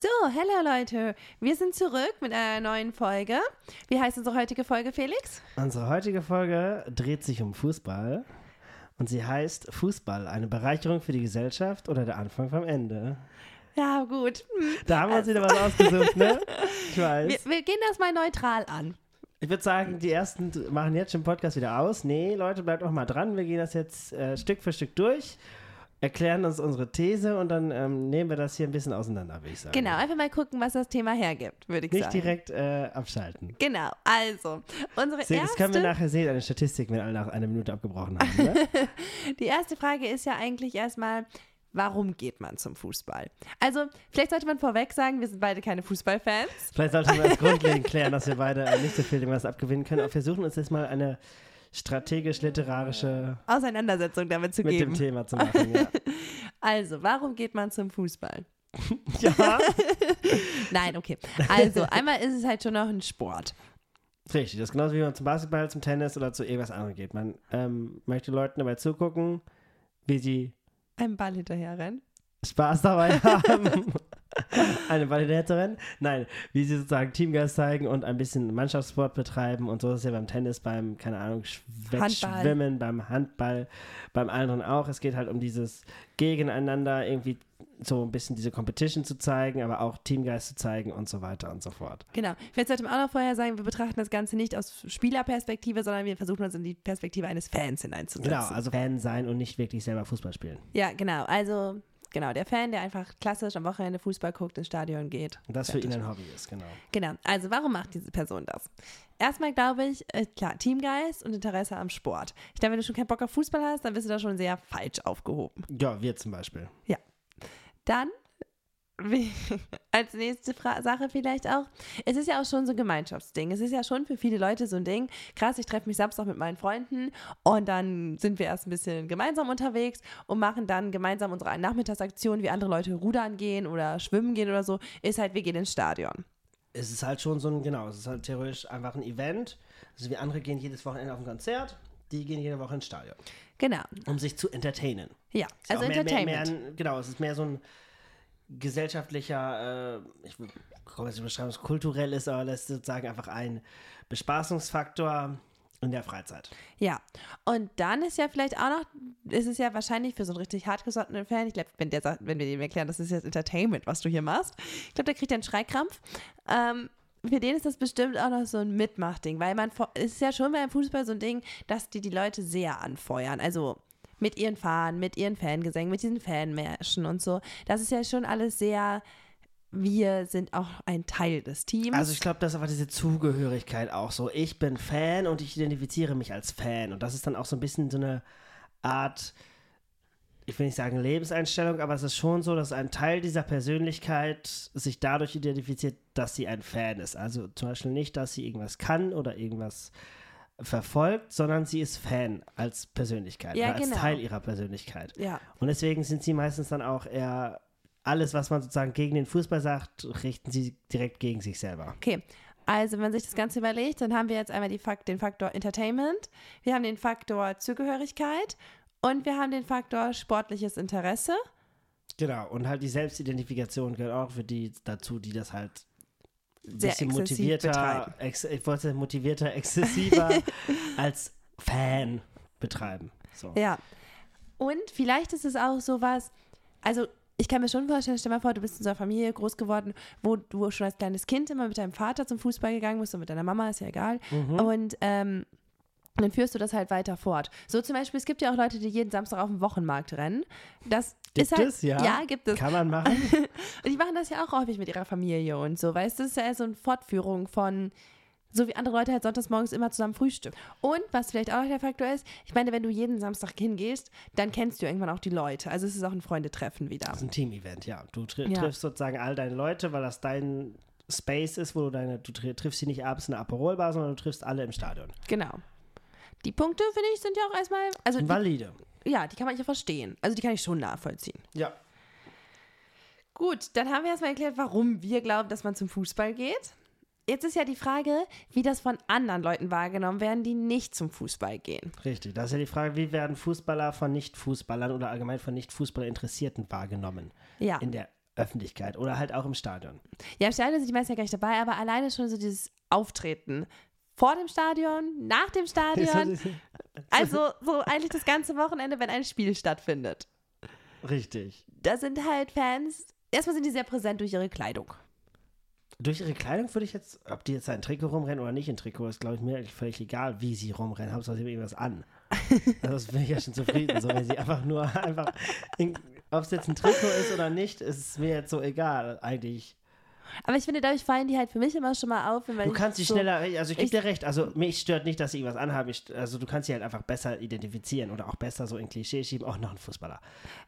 So, hello Leute, wir sind zurück mit einer neuen Folge. Wie heißt unsere heutige Folge, Felix? Unsere heutige Folge dreht sich um Fußball und sie heißt Fußball, eine Bereicherung für die Gesellschaft oder der Anfang vom Ende. Ja, gut. Hm. Da haben wir uns wieder was ausgesucht, ne? Ich weiß. Wir, wir gehen das mal neutral an. Ich würde sagen, die ersten machen jetzt schon Podcast wieder aus. Nee, Leute, bleibt auch mal dran. Wir gehen das jetzt äh, Stück für Stück durch erklären uns unsere These und dann ähm, nehmen wir das hier ein bisschen auseinander, würde ich sagen. Genau, einfach mal gucken, was das Thema hergibt, würde ich Nicht sagen. Nicht direkt äh, abschalten. Genau, also, unsere Seht, erste... Das können wir nachher sehen, eine Statistik, wenn alle nach einer Minute abgebrochen haben. Ne? Die erste Frage ist ja eigentlich erstmal, warum geht man zum Fußball? Also, vielleicht sollte man vorweg sagen, wir sind beide keine Fußballfans. Vielleicht sollte man das grundlegend klären, dass wir beide äh, nicht so viel irgendwas abgewinnen können. Aber wir versuchen uns jetzt mal eine strategisch-literarische Auseinandersetzung damit zu mit geben. dem Thema zu machen. Ja. Also, warum geht man zum Fußball? ja. Nein, okay. Also, einmal ist es halt schon noch ein Sport. Richtig, das ist genauso wie man zum Basketball, zum Tennis oder zu irgendwas anderem geht. Man ähm, möchte Leuten dabei zugucken, wie sie einem Ball hinterher rennen. Spaß dabei haben. Eine Ballonetterin? Nein, wie sie sozusagen Teamgeist zeigen und ein bisschen Mannschaftssport betreiben und so ist es ja beim Tennis, beim, keine Ahnung, Wettschwimmen, beim Handball, beim anderen auch. Es geht halt um dieses Gegeneinander irgendwie so ein bisschen diese Competition zu zeigen, aber auch Teamgeist zu zeigen und so weiter und so fort. Genau. Vielleicht sollte man auch noch vorher sagen, wir betrachten das Ganze nicht aus Spielerperspektive, sondern wir versuchen uns in die Perspektive eines Fans hineinzusetzen. Genau, also Fan sein und nicht wirklich selber Fußball spielen. Ja, genau. Also genau, der Fan, der einfach klassisch am Wochenende Fußball guckt, ins Stadion geht. Und das für ihn ein Hobby ist, genau. Genau. Also warum macht diese Person das? Erstmal glaube ich, äh, klar, Teamgeist und Interesse am Sport. Ich glaube, wenn du schon keinen Bock auf Fußball hast, dann bist du da schon sehr falsch aufgehoben. Ja, wir zum Beispiel. Ja. Dann als nächste Fra Sache vielleicht auch, es ist ja auch schon so ein Gemeinschaftsding. Es ist ja schon für viele Leute so ein Ding. Krass, ich treffe mich Samstag mit meinen Freunden und dann sind wir erst ein bisschen gemeinsam unterwegs und machen dann gemeinsam unsere Nachmittagsaktion, wie andere Leute rudern gehen oder schwimmen gehen oder so, ist halt, wir gehen ins Stadion. Es ist halt schon so ein, genau, es ist halt theoretisch einfach ein Event. Also wir andere gehen jedes Wochenende auf ein Konzert, die gehen jede Woche ins Stadion. Genau. Um sich zu entertainen. Ja, also mehr, Entertainment. Mehr, mehr, genau, es ist mehr so ein gesellschaftlicher, äh, ich komme jetzt beschreiben, es kulturell ist, aber das ist sozusagen einfach ein Bespaßungsfaktor in der Freizeit. Ja, und dann ist ja vielleicht auch noch, ist es ja wahrscheinlich für so einen richtig hartgesottenen Fan, ich glaube, wenn, wenn wir dem erklären, das ist jetzt Entertainment, was du hier machst, ich glaube, der kriegt einen Schreikrampf. Ähm, für den ist das bestimmt auch noch so ein Mitmachding, weil man, es ist ja schon beim Fußball so ein Ding, dass die die Leute sehr anfeuern. Also mit ihren Fahnen, mit ihren Fangesängen, mit diesen Fanmärschen und so. Das ist ja schon alles sehr wir sind auch ein Teil des Teams. Also ich glaube, das ist einfach diese Zugehörigkeit auch so. Ich bin Fan und ich identifiziere mich als Fan. Und das ist dann auch so ein bisschen so eine Art, ich will nicht sagen Lebenseinstellung, aber es ist schon so, dass ein Teil dieser Persönlichkeit sich dadurch identifiziert, dass sie ein Fan ist. Also zum Beispiel nicht, dass sie irgendwas kann oder irgendwas verfolgt, sondern sie ist Fan als Persönlichkeit, ja, als genau. Teil ihrer Persönlichkeit. Ja. Und deswegen sind sie meistens dann auch eher alles, was man sozusagen gegen den Fußball sagt, richten sie direkt gegen sich selber. Okay. Also, wenn man sich das Ganze überlegt, dann haben wir jetzt einmal Fakt, den Faktor Entertainment, wir haben den Faktor Zugehörigkeit und wir haben den Faktor sportliches Interesse. Genau, und halt die Selbstidentifikation gehört auch für die dazu, die das halt Sehr bisschen motivierter, ex, ich wollte motivierter, exzessiver als Fan betreiben. So. Ja. Und vielleicht ist es auch sowas, also ich kann mir schon vorstellen, stell mal vor, du bist in so einer Familie groß geworden, wo du schon als kleines Kind immer mit deinem Vater zum Fußball gegangen bist und mit deiner Mama, ist ja egal. Mhm. Und ähm, dann führst du das halt weiter fort. So zum Beispiel, es gibt ja auch Leute, die jeden Samstag auf dem Wochenmarkt rennen. Das gibt ist halt, es, ja? Ja, gibt es. Kann man machen. und die machen das ja auch häufig mit ihrer Familie und so, weißt du, das ist ja so eine Fortführung von so wie andere Leute halt sonntags morgens immer zusammen frühstücken. Und was vielleicht auch noch der Faktor ist, ich meine, wenn du jeden Samstag hingehst, dann kennst du irgendwann auch die Leute. Also es ist auch ein Freundetreffen wieder. Das ist ein Team-Event, ja. Du tri Ja. triffst sozusagen all deine Leute, weil das dein Space ist, wo du deine, du tri triffst sie nicht abends in der Aperolbar, sondern du triffst alle im Stadion. Genau. Die Punkte, finde ich, sind ja auch erstmal, also die, Valide. ja, die kann man ja verstehen. Also die kann ich schon nachvollziehen. Ja. Gut, dann haben wir erstmal erklärt, warum wir glauben, dass man zum Fußball geht. Jetzt ist ja die Frage, wie das von anderen Leuten wahrgenommen werden, die nicht zum Fußball gehen. Richtig. Das ist ja die Frage, wie werden Fußballer von Nicht-Fußballern oder allgemein von Nicht-Fußballerinteressierten wahrgenommen? Ja. In der Öffentlichkeit oder halt auch im Stadion. Ja, im Stadion sind die meisten ja gar nicht dabei, aber alleine schon so dieses Auftreten. Vor dem Stadion, nach dem Stadion. Also so eigentlich das ganze Wochenende, wenn ein Spiel stattfindet. Richtig. Da sind halt Fans, erstmal sind die sehr präsent durch ihre Kleidung. Durch ihre Kleidung würde ich jetzt, ob die jetzt ein Trikot rumrennen oder nicht in Trikot, ist glaube ich mir eigentlich völlig egal, wie sie rumrennen. Hauptsache sie haben irgendwas an. Also das bin ich ja schon zufrieden. So, wenn sie einfach nur einfach, ob es jetzt ein Trikot ist oder nicht, ist es mir jetzt so egal eigentlich. Aber ich finde, dadurch fallen die halt für mich immer schon mal auf. Wenn Du kannst sie so, schneller, also ich gebe dir recht, also mich stört nicht, dass sie irgendwas anhaben. Ich, also du kannst sie halt einfach besser identifizieren oder auch besser so in Klischee schieben, auch noch ein Fußballer.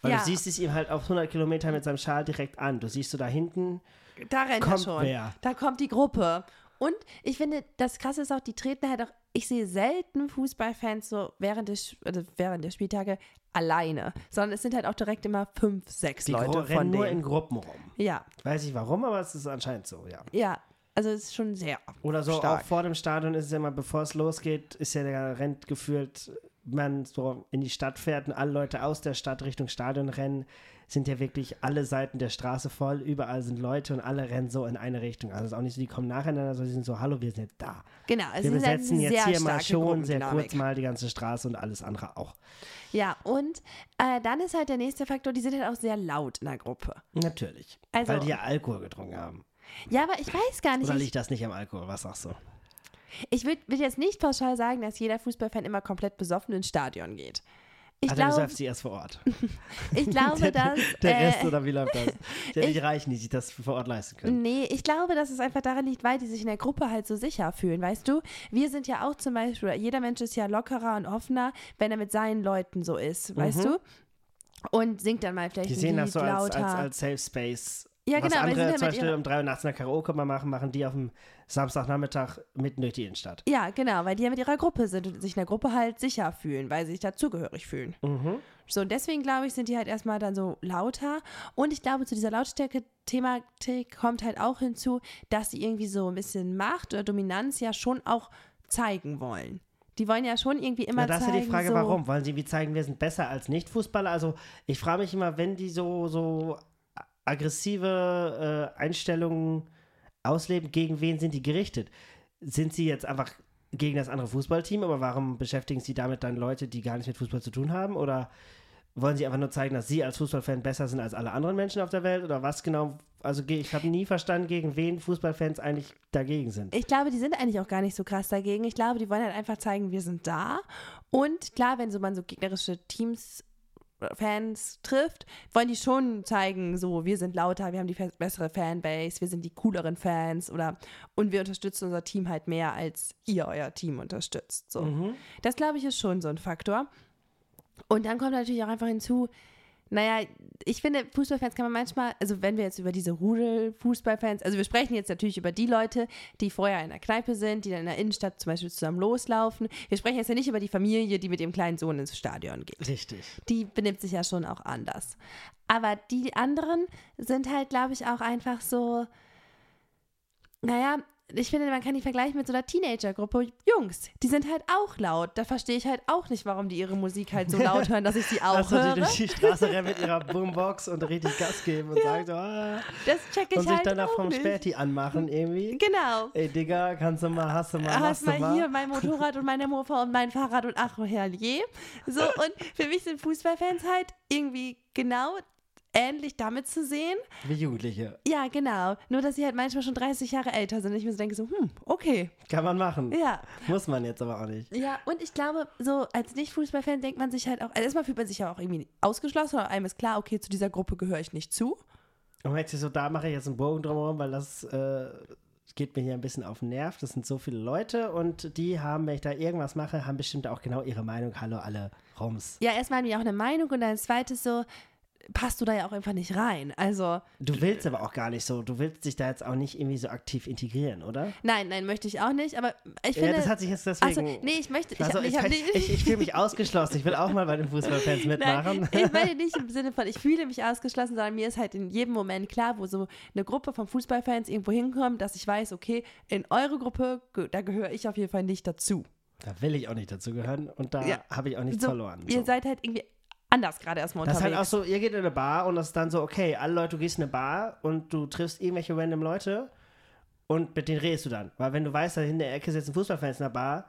Weil Ja. du siehst es ihm halt auf 100 Kilometer mit seinem Schal direkt an. Du siehst so da hinten, Da rennt er kommt schon. wer. Da kommt die Gruppe. Und ich finde, das Krasse ist auch, die treten halt auch, ich sehe selten Fußballfans so während des, also während der Spieltage alleine, sondern es sind halt auch direkt immer fünf, sechs die Leute Gro- von rennen nur in denen. Gruppen rum. Ja, Weiß ich warum, aber es ist anscheinend so, ja. ja. Also es ist schon sehr Oder so stark. auch vor dem Stadion ist es ja immer, bevor es losgeht, ist ja der rennt gefühlt, man so in die Stadt fährt und alle Leute aus der Stadt Richtung Stadion rennen, sind ja wirklich alle Seiten der Straße voll, überall sind Leute und alle rennen so in eine Richtung. Also es ist auch nicht so, die kommen nacheinander, sondern die sind so, hallo, wir sind jetzt da. Genau, es Wir besetzen jetzt hier mal schon sehr kurz mal die ganze Straße und alles andere auch. Ja, und äh, dann ist halt der nächste Faktor, die sind halt auch sehr laut in der Gruppe. Natürlich. Also- weil die ja Alkohol getrunken haben. Ja, aber ich weiß gar nicht. Oder Ich, liegt das nicht am Alkohol? Was sagst du? ich würde würd jetzt nicht pauschal sagen, dass jeder Fußballfan immer komplett besoffen ins Stadion geht. Ich dann glaube, säuft sie erst vor Ort. ich glaube, dass. Der äh, Rest, oder wie läuft das? Die ich- Reichen, die sich das vor Ort leisten können. Nee, ich glaube, dass es einfach daran liegt, weil die sich in der Gruppe halt so sicher fühlen, weißt du? Wir sind ja auch zum Beispiel, jeder Mensch ist ja lockerer und offener, wenn er mit seinen Leuten so ist, weißt du? Und singt dann mal vielleicht Mhm. Die ein sehen Lied das so als, lauter. als, als Safe Space. Ja, Was genau, andere zum Beispiel um 3 Uhr nachts eine Karaoke mal machen, machen die auf dem Samstagnachmittag mitten durch die Innenstadt. ja, genau, weil die ja mit ihrer Gruppe sind und sich in der Gruppe halt sicher fühlen, weil sie sich dazugehörig fühlen. Mhm. So, und deswegen glaube ich, sind die halt erstmal dann so lauter. Und ich glaube, zu dieser Lautstärke-Thematik kommt halt auch hinzu, dass sie irgendwie so ein bisschen Macht oder Dominanz ja schon auch zeigen wollen. Die wollen ja schon irgendwie immer Ja, das ist zeigen, ja die Frage, so, warum? Wollen sie wie zeigen, wir sind besser als Nicht-Fußballer? Also ich frage mich immer, wenn die so, so aggressive äh, Einstellungen ausleben, gegen wen sind die gerichtet? Sind sie jetzt einfach gegen das andere Fußballteam, aber warum beschäftigen sie damit dann Leute, die gar nichts mit Fußball zu tun haben? Oder wollen sie einfach nur zeigen, dass sie als Fußballfan besser sind als alle anderen Menschen auf der Welt? Oder was genau? Also ich habe nie verstanden, gegen wen Fußballfans eigentlich dagegen sind. Ich glaube, die sind eigentlich auch gar nicht so krass dagegen. Ich glaube, die wollen halt einfach zeigen, wir sind da. Und klar, wenn so man so gegnerische Teams, Fans trifft, wollen die schon zeigen, so, wir sind lauter, wir haben die bessere Fanbase, wir sind die cooleren Fans oder und wir unterstützen unser Team halt mehr, als ihr euer Team unterstützt. So. Mhm. Das glaube ich ist schon so ein Faktor. Und dann kommt natürlich auch einfach hinzu, naja, ich finde, Fußballfans kann man manchmal, also wenn wir jetzt über diese Rudel-Fußballfans, also wir sprechen jetzt natürlich über die Leute, die vorher in der Kneipe sind, die dann in der Innenstadt zum Beispiel zusammen loslaufen. Wir sprechen jetzt ja nicht über die Familie, die mit ihrem kleinen Sohn ins Stadion geht. Richtig. Die benimmt sich ja schon auch anders. Aber die anderen sind halt, glaube ich, auch einfach so, naja, ich finde, man kann die vergleichen mit so einer Teenagergruppe. Jungs, die sind halt auch laut. Da verstehe ich halt auch nicht, warum die ihre Musik halt so laut hören, dass ich sie auch Also die höre. durch die Straße rennen mit ihrer Boombox und richtig Gas geben und sagen so, ah, Das check ich und sich halt dann auch auch vom nicht. Späti anmachen irgendwie. Genau. Ey Digga, kannst du mal, hast du mal, Hast hast du mal mal. hier mein Motorrad und meine Mofa und mein Fahrrad und ach, herrje. So, und für mich sind Fußballfans halt irgendwie genau ähnlich damit zu sehen. Wie Jugendliche. Ja, genau. Nur, dass sie halt manchmal schon 30 Jahre älter sind und ich mir so denke, so, hm, okay. Kann man machen. Ja. Muss man jetzt aber auch nicht. Ja, und ich glaube, so als Nicht-Fußballfan denkt man sich halt auch, also erstmal fühlt man sich ja auch irgendwie ausgeschlossen, oder einem ist klar, okay, zu dieser Gruppe gehöre ich nicht zu. Und jetzt so, da mache ich jetzt einen Bogen drumherum, weil das äh, geht mir hier ein bisschen auf den Nerv. Das sind so viele Leute und die haben, wenn ich da irgendwas mache, haben bestimmt auch genau ihre Meinung. Hallo alle Rums. Ja, erstmal haben die auch eine Meinung und dann zweites so, passt du da ja auch einfach nicht rein. Also, Du willst aber auch gar nicht so, du willst dich da jetzt auch nicht irgendwie so aktiv integrieren, oder? nein, nein, möchte ich auch nicht, aber ich Ja, finde. das hat sich jetzt deswegen. nee, ich möchte. Ich, also ich, ich, ich, nicht, ich, fühle mich ausgeschlossen. Ich will auch mal bei den Fußballfans mitmachen. Nein, ich meine nicht im Sinne von, ich fühle mich ausgeschlossen, sondern mir ist halt in jedem Moment klar, wo so eine Gruppe von Fußballfans irgendwo hinkommt, dass ich weiß, okay, in eure Gruppe, da gehöre ich auf jeden Fall nicht dazu. Da will ich auch nicht dazu gehören und da Ja. habe ich auch nichts So, verloren. Ihr So. seid halt irgendwie anders gerade erstmal Das ist unterwegs. halt auch so, ihr geht in eine Bar und das ist dann so, okay, alle Leute, du gehst in eine Bar und du triffst irgendwelche random Leute und mit denen redest du dann. Weil wenn du weißt, da in der Ecke sitzen Fußballfans in der Bar,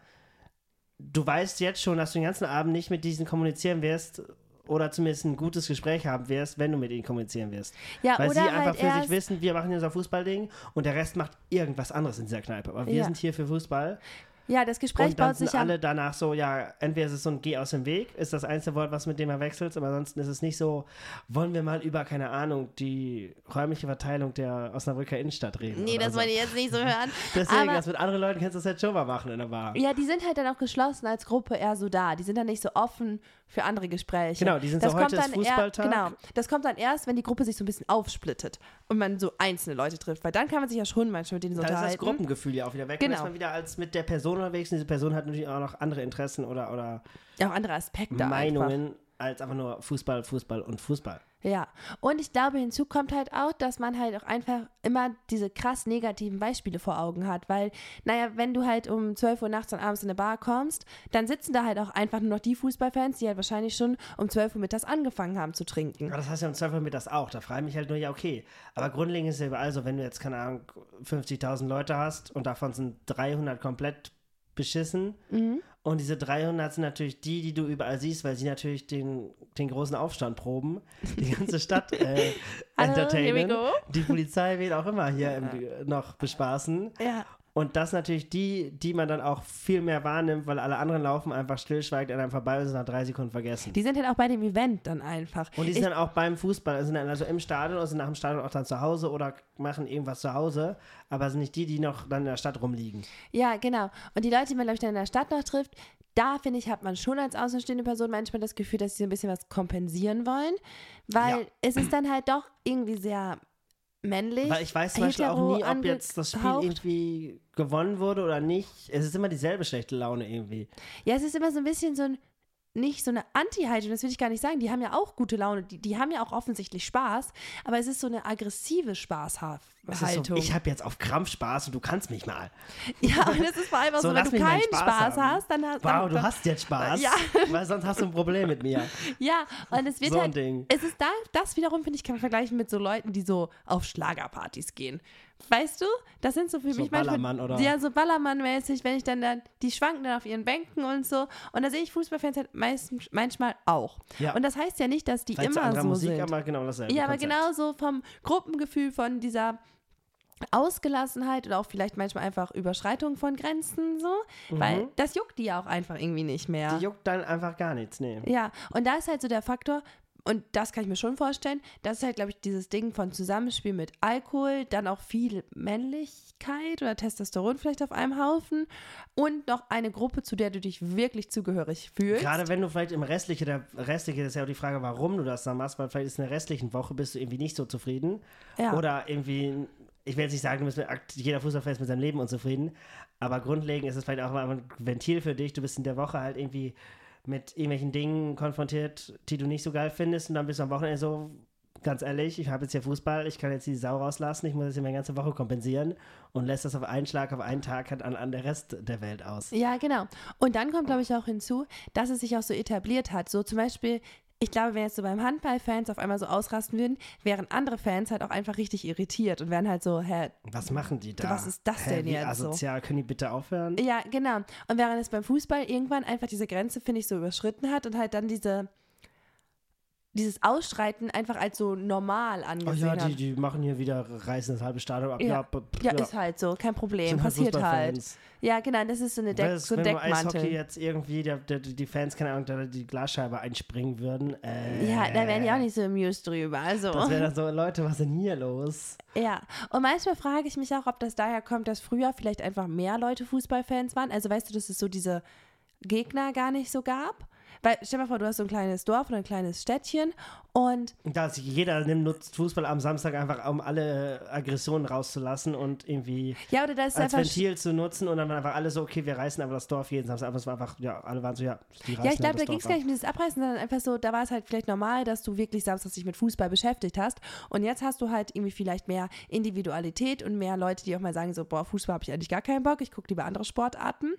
du weißt jetzt schon, dass du den ganzen Abend nicht mit diesen kommunizieren wirst oder zumindest ein gutes Gespräch haben wirst, wenn du mit ihnen kommunizieren wirst. ja, Weil sie einfach halt für sich wissen, wir machen hier unser Fußballding und der Rest macht irgendwas anderes in dieser Kneipe. Aber wir Ja. sind hier für Fußball. Ja, das Gespräch und dann baut sind sich ja alle danach so, ja, entweder ist es so ein Geh aus dem Weg, ist das einzige Wort, was mit dem er wechselt, aber ansonsten ist es nicht so, wollen wir mal über, keine Ahnung, die räumliche Verteilung der Osnabrücker Innenstadt reden. Nee, das so. wollte ich jetzt nicht so hören. Deswegen, aber- das mit anderen Leuten kannst du das jetzt schon mal machen in der Bar. Ja, die sind halt dann auch geschlossen als Gruppe eher so da. Die sind dann nicht so offen für andere Gespräche. Genau, die sind das so, kommt heute ist Fußballtag. Eher, genau, das kommt dann erst, wenn die Gruppe sich so ein bisschen aufsplittet und man so einzelne Leute trifft, weil dann kann man sich ja schon manchmal mit denen so Da ist das unterhalten. Gruppengefühl ja auch wieder weg. Genau. Dann ist man wieder als mit der Person unterwegs und diese Person hat natürlich auch noch andere Interessen oder, oder auch andere Aspekte einfach. Meinungen als einfach nur Fußball, Fußball und Fußball. Ja, und ich glaube, hinzu kommt halt auch, dass man halt auch einfach immer diese krass negativen Beispiele vor Augen hat, weil, naja, wenn du halt um 12 Uhr nachts und abends in eine Bar kommst, dann sitzen da halt auch einfach nur noch die Fußballfans, die halt wahrscheinlich schon um 12 Uhr mittags angefangen haben zu trinken. Ja, das heißt ja im Zweifel mit das auch. Da frage ich mich halt nur, ja, okay. Aber grundlegend ist ja überall so, wenn du jetzt, keine Ahnung, 50.000 Leute hast und davon sind 300 komplett beschissen. Mhm. Und diese 300 sind natürlich die, die du überall siehst, weil sie natürlich den, den großen Aufstand proben. Die ganze Stadt äh, entertainen. Die Polizei will auch immer hier im, noch bespaßen. Ja. Und das natürlich die, die man dann auch viel mehr wahrnimmt, weil alle anderen laufen einfach stillschweigend an einem vorbei und sind nach drei Sekunden vergessen. Die sind halt auch bei dem Event dann einfach. Und die sind ich, dann auch beim Fußball, sind dann also im Stadion oder sind nach dem Stadion auch dann zu Hause oder machen irgendwas zu Hause, aber sind nicht die, die noch dann in der Stadt rumliegen. ja, genau. Und die Leute, die man, glaube ich, dann in der Stadt noch trifft, da finde ich, hat man schon als außenstehende Person manchmal das Gefühl, dass sie ein bisschen was kompensieren wollen, weil Ja. es ist dann halt doch irgendwie sehr männlich. Weil ich weiß zum Beispiel auch nie, ob jetzt das Spiel irgendwie gewonnen wurde oder nicht. Es ist immer dieselbe schlechte Laune irgendwie. Ja, es ist immer so ein bisschen so ein, nicht so eine Anti-Haltung, das will ich gar nicht sagen. Die haben ja auch gute Laune, die, die haben ja auch offensichtlich Spaß, aber es ist so eine aggressive Spaßhaltung. so, ich habe jetzt auf Krampf Spaß und du kannst mich mal. ja, und es ist vor allem auch So, so, wenn du keinen Spaß Spaß, hast, dann hast Wow, dann, du hast jetzt Spaß. Ja. Weil sonst hast du ein Problem mit mir. Ja, und es wird So halt, Ding. es ist da, das wiederum, finde ich, kann man vergleichen mit so Leuten, die so auf Schlagerpartys gehen. Weißt du? Das sind so für So mich manchmal, Ballermann, oder? ja, so Ballermann-mäßig, wenn ich dann, dann, die schwanken dann auf ihren Bänken und so. Und da sehe ich Fußballfans halt meistens, manchmal auch. Ja. Und das heißt ja nicht, dass die Vielleicht immer so Musik, sind. aber genau dasselbe. Ja, aber Konzept. genauso vom Gruppengefühl, von dieser Ausgelassenheit oder auch vielleicht manchmal einfach Überschreitung von Grenzen so, weil das juckt die ja auch einfach irgendwie nicht mehr. Mhm. Die juckt dann einfach gar nichts, nee. Ja, und da ist halt so der Faktor, und das kann ich mir schon vorstellen, das ist halt, glaube ich, dieses Ding von Zusammenspiel mit Alkohol, dann auch viel Männlichkeit oder Testosteron vielleicht auf einem Haufen und noch eine Gruppe, zu der du dich wirklich zugehörig fühlst. Gerade wenn du vielleicht im restlichen, der restliche, das ist ja auch die Frage, warum du das dann machst, weil vielleicht ist in der restlichen Woche bist du irgendwie nicht so zufrieden. Ja. Oder irgendwie, ich will jetzt nicht sagen, mit, jeder Fußballfan ist mit seinem Leben unzufrieden, aber grundlegend ist es vielleicht auch mal ein Ventil für dich. Du bist in der Woche halt irgendwie mit irgendwelchen Dingen konfrontiert, die du nicht so geil findest und dann bist du am Wochenende so, ganz ehrlich, ich habe jetzt hier Fußball, ich kann jetzt die Sau rauslassen, ich muss jetzt hier meine ganze Woche kompensieren und lässt das auf einen Schlag, auf einen Tag halt an, an der Rest der Welt aus. Ja, genau. Und dann kommt, glaube ich, auch hinzu, dass es sich auch so etabliert hat. So zum Beispiel, ich glaube, wenn jetzt so beim Handball-Fans auf einmal so ausrasten würden, wären andere Fans halt auch einfach richtig irritiert und wären halt so, hä, Was machen die da? Was ist das Hä, denn wie jetzt so? Asozial, können die bitte aufhören? Ja, genau. Und während es beim Fußball irgendwann einfach diese Grenze, finde ich, so überschritten hat und halt dann diese, dieses Ausschreiten einfach als so normal Oh angesehen ja, die, die machen hier wieder, reißen das halbe Stadion ab. Ja. Ja, Ja, ist halt so, kein Problem, halt passiert halt. Ja, genau, das ist so, eine Deck, es- so ein wenn beim Eishockey Deckmantel. jetzt irgendwie der, der, die Fans, keine Ahnung, da die Glasscheibe einspringen würden. Äh, Ja, da wären die auch nicht so amused drüber. Also. Das wäre dann so, Leute, was ist denn hier los? Ja, und manchmal frage ich mich auch, ob das daher kommt, dass früher vielleicht einfach mehr Leute Fußballfans waren. Also weißt du, dass es so diese Gegner gar nicht so gab? Weil stell dir mal vor, du hast so ein kleines Dorf oder ein kleines Städtchen und Dass jeder nimmt, nutzt Fußball am Samstag einfach, um alle Aggressionen rauszulassen und irgendwie ja, oder da ist als Ventil zu nutzen und dann waren einfach alle so, okay, wir reißen aber das Dorf jeden Samstag. Aber es war einfach, ja, alle waren so, ja, die reißen Ja, ich glaube, aber da ging es gar nicht um dieses Abreißen, sondern einfach so, da war es halt vielleicht normal, dass du wirklich samstags dich mit Fußball beschäftigt hast. Und jetzt hast du halt irgendwie vielleicht mehr Individualität und mehr Leute, die auch mal sagen, so, boah, Fußball habe ich eigentlich gar keinen Bock, ich gucke lieber andere Sportarten.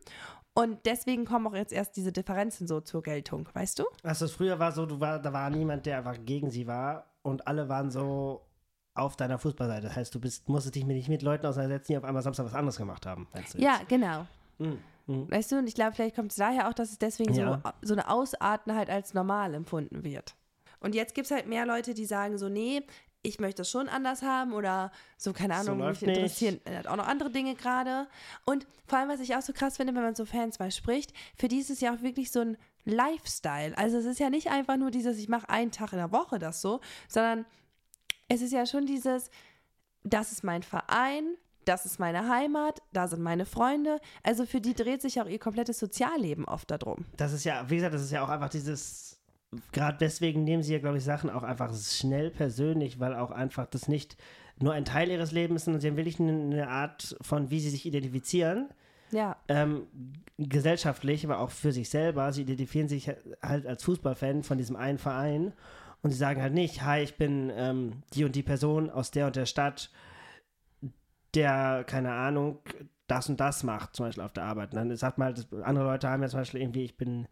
Und deswegen kommen auch jetzt erst diese Differenzen so zur Geltung. Haltung, weißt du? Also früher war so, du war, da war niemand, der einfach gegen sie war und alle waren so auf deiner Fußballseite. Das heißt, du bist, musstest dich nicht mit Leuten auseinandersetzen, die auf einmal Samstag was anderes gemacht haben. Ja, genau. Mhm. Mhm. Weißt du, und ich glaube, vielleicht kommt es daher auch, dass es deswegen Ja. so, so eine Ausarten halt als normal empfunden wird. Und jetzt gibt es halt mehr Leute, die sagen so, nee, ich möchte es schon anders haben oder so, keine So Ahnung, mich läuft nicht. interessieren halt auch noch andere Dinge gerade. Und vor allem, was ich auch so krass finde, wenn man so Fans mal spricht, für die ist es ja auch wirklich so ein Lifestyle. Also es ist ja nicht einfach nur dieses, ich mache einen Tag in der Woche das so, sondern es ist ja schon dieses, das ist mein Verein, das ist meine Heimat, da sind meine Freunde. Also für die dreht sich auch ihr komplettes Sozialleben oft darum. Das ist ja, wie gesagt, das ist ja auch einfach dieses, gerade deswegen nehmen sie ja, glaube ich, Sachen auch einfach schnell persönlich, weil auch einfach das nicht nur ein Teil ihres Lebens ist, sondern sie haben wirklich eine, eine Art von, wie sie sich identifizieren. Ja, ähm, gesellschaftlich, aber auch für sich selber. Sie identifizieren sich halt als Fußballfan von diesem einen Verein und sie sagen halt nicht, hi, ich bin ähm, die und die Person aus der und der Stadt, der, keine Ahnung, das und das macht, zum Beispiel auf der Arbeit. Und dann sagt man halt, andere Leute haben ja zum Beispiel irgendwie, ich bin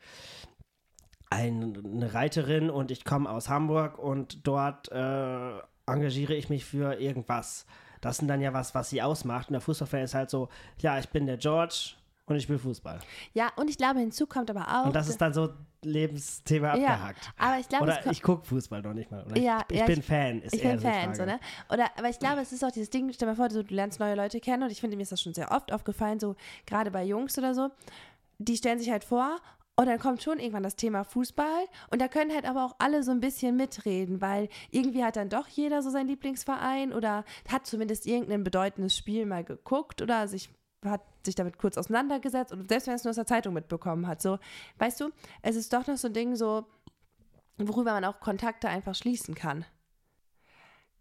ein, eine Reiterin und ich komme aus Hamburg und dort äh, engagiere ich mich für irgendwas. Das sind dann ja was, was sie ausmacht. Und der Fußballfan ist halt so, ja, ich bin der George und ich spiele Fußball. ja, und ich glaube, hinzu kommt aber auch. Und das ist dann so Lebensthema ja, abgehakt. aber ich glaube, Oder ich gucke Fußball noch nicht mal. Oder Ja, ich, ich ja, bin ich- Fan, ist ich eher bin so Fan, so, ne? Oder, aber ich glaube, es ist auch dieses Ding, stell dir mal vor, du, du lernst neue Leute kennen und ich finde, mir ist das schon sehr oft aufgefallen, so gerade bei Jungs oder so, die stellen sich halt vor und dann kommt schon irgendwann das Thema Fußball und da können halt aber auch alle so ein bisschen mitreden, weil irgendwie hat dann doch jeder so seinen Lieblingsverein oder hat zumindest irgendein bedeutendes Spiel mal geguckt oder sich hat sich damit kurz auseinandergesetzt und selbst wenn es nur aus der Zeitung mitbekommen hat, so, weißt du, es ist doch noch so ein Ding so, worüber man auch Kontakte einfach schließen kann.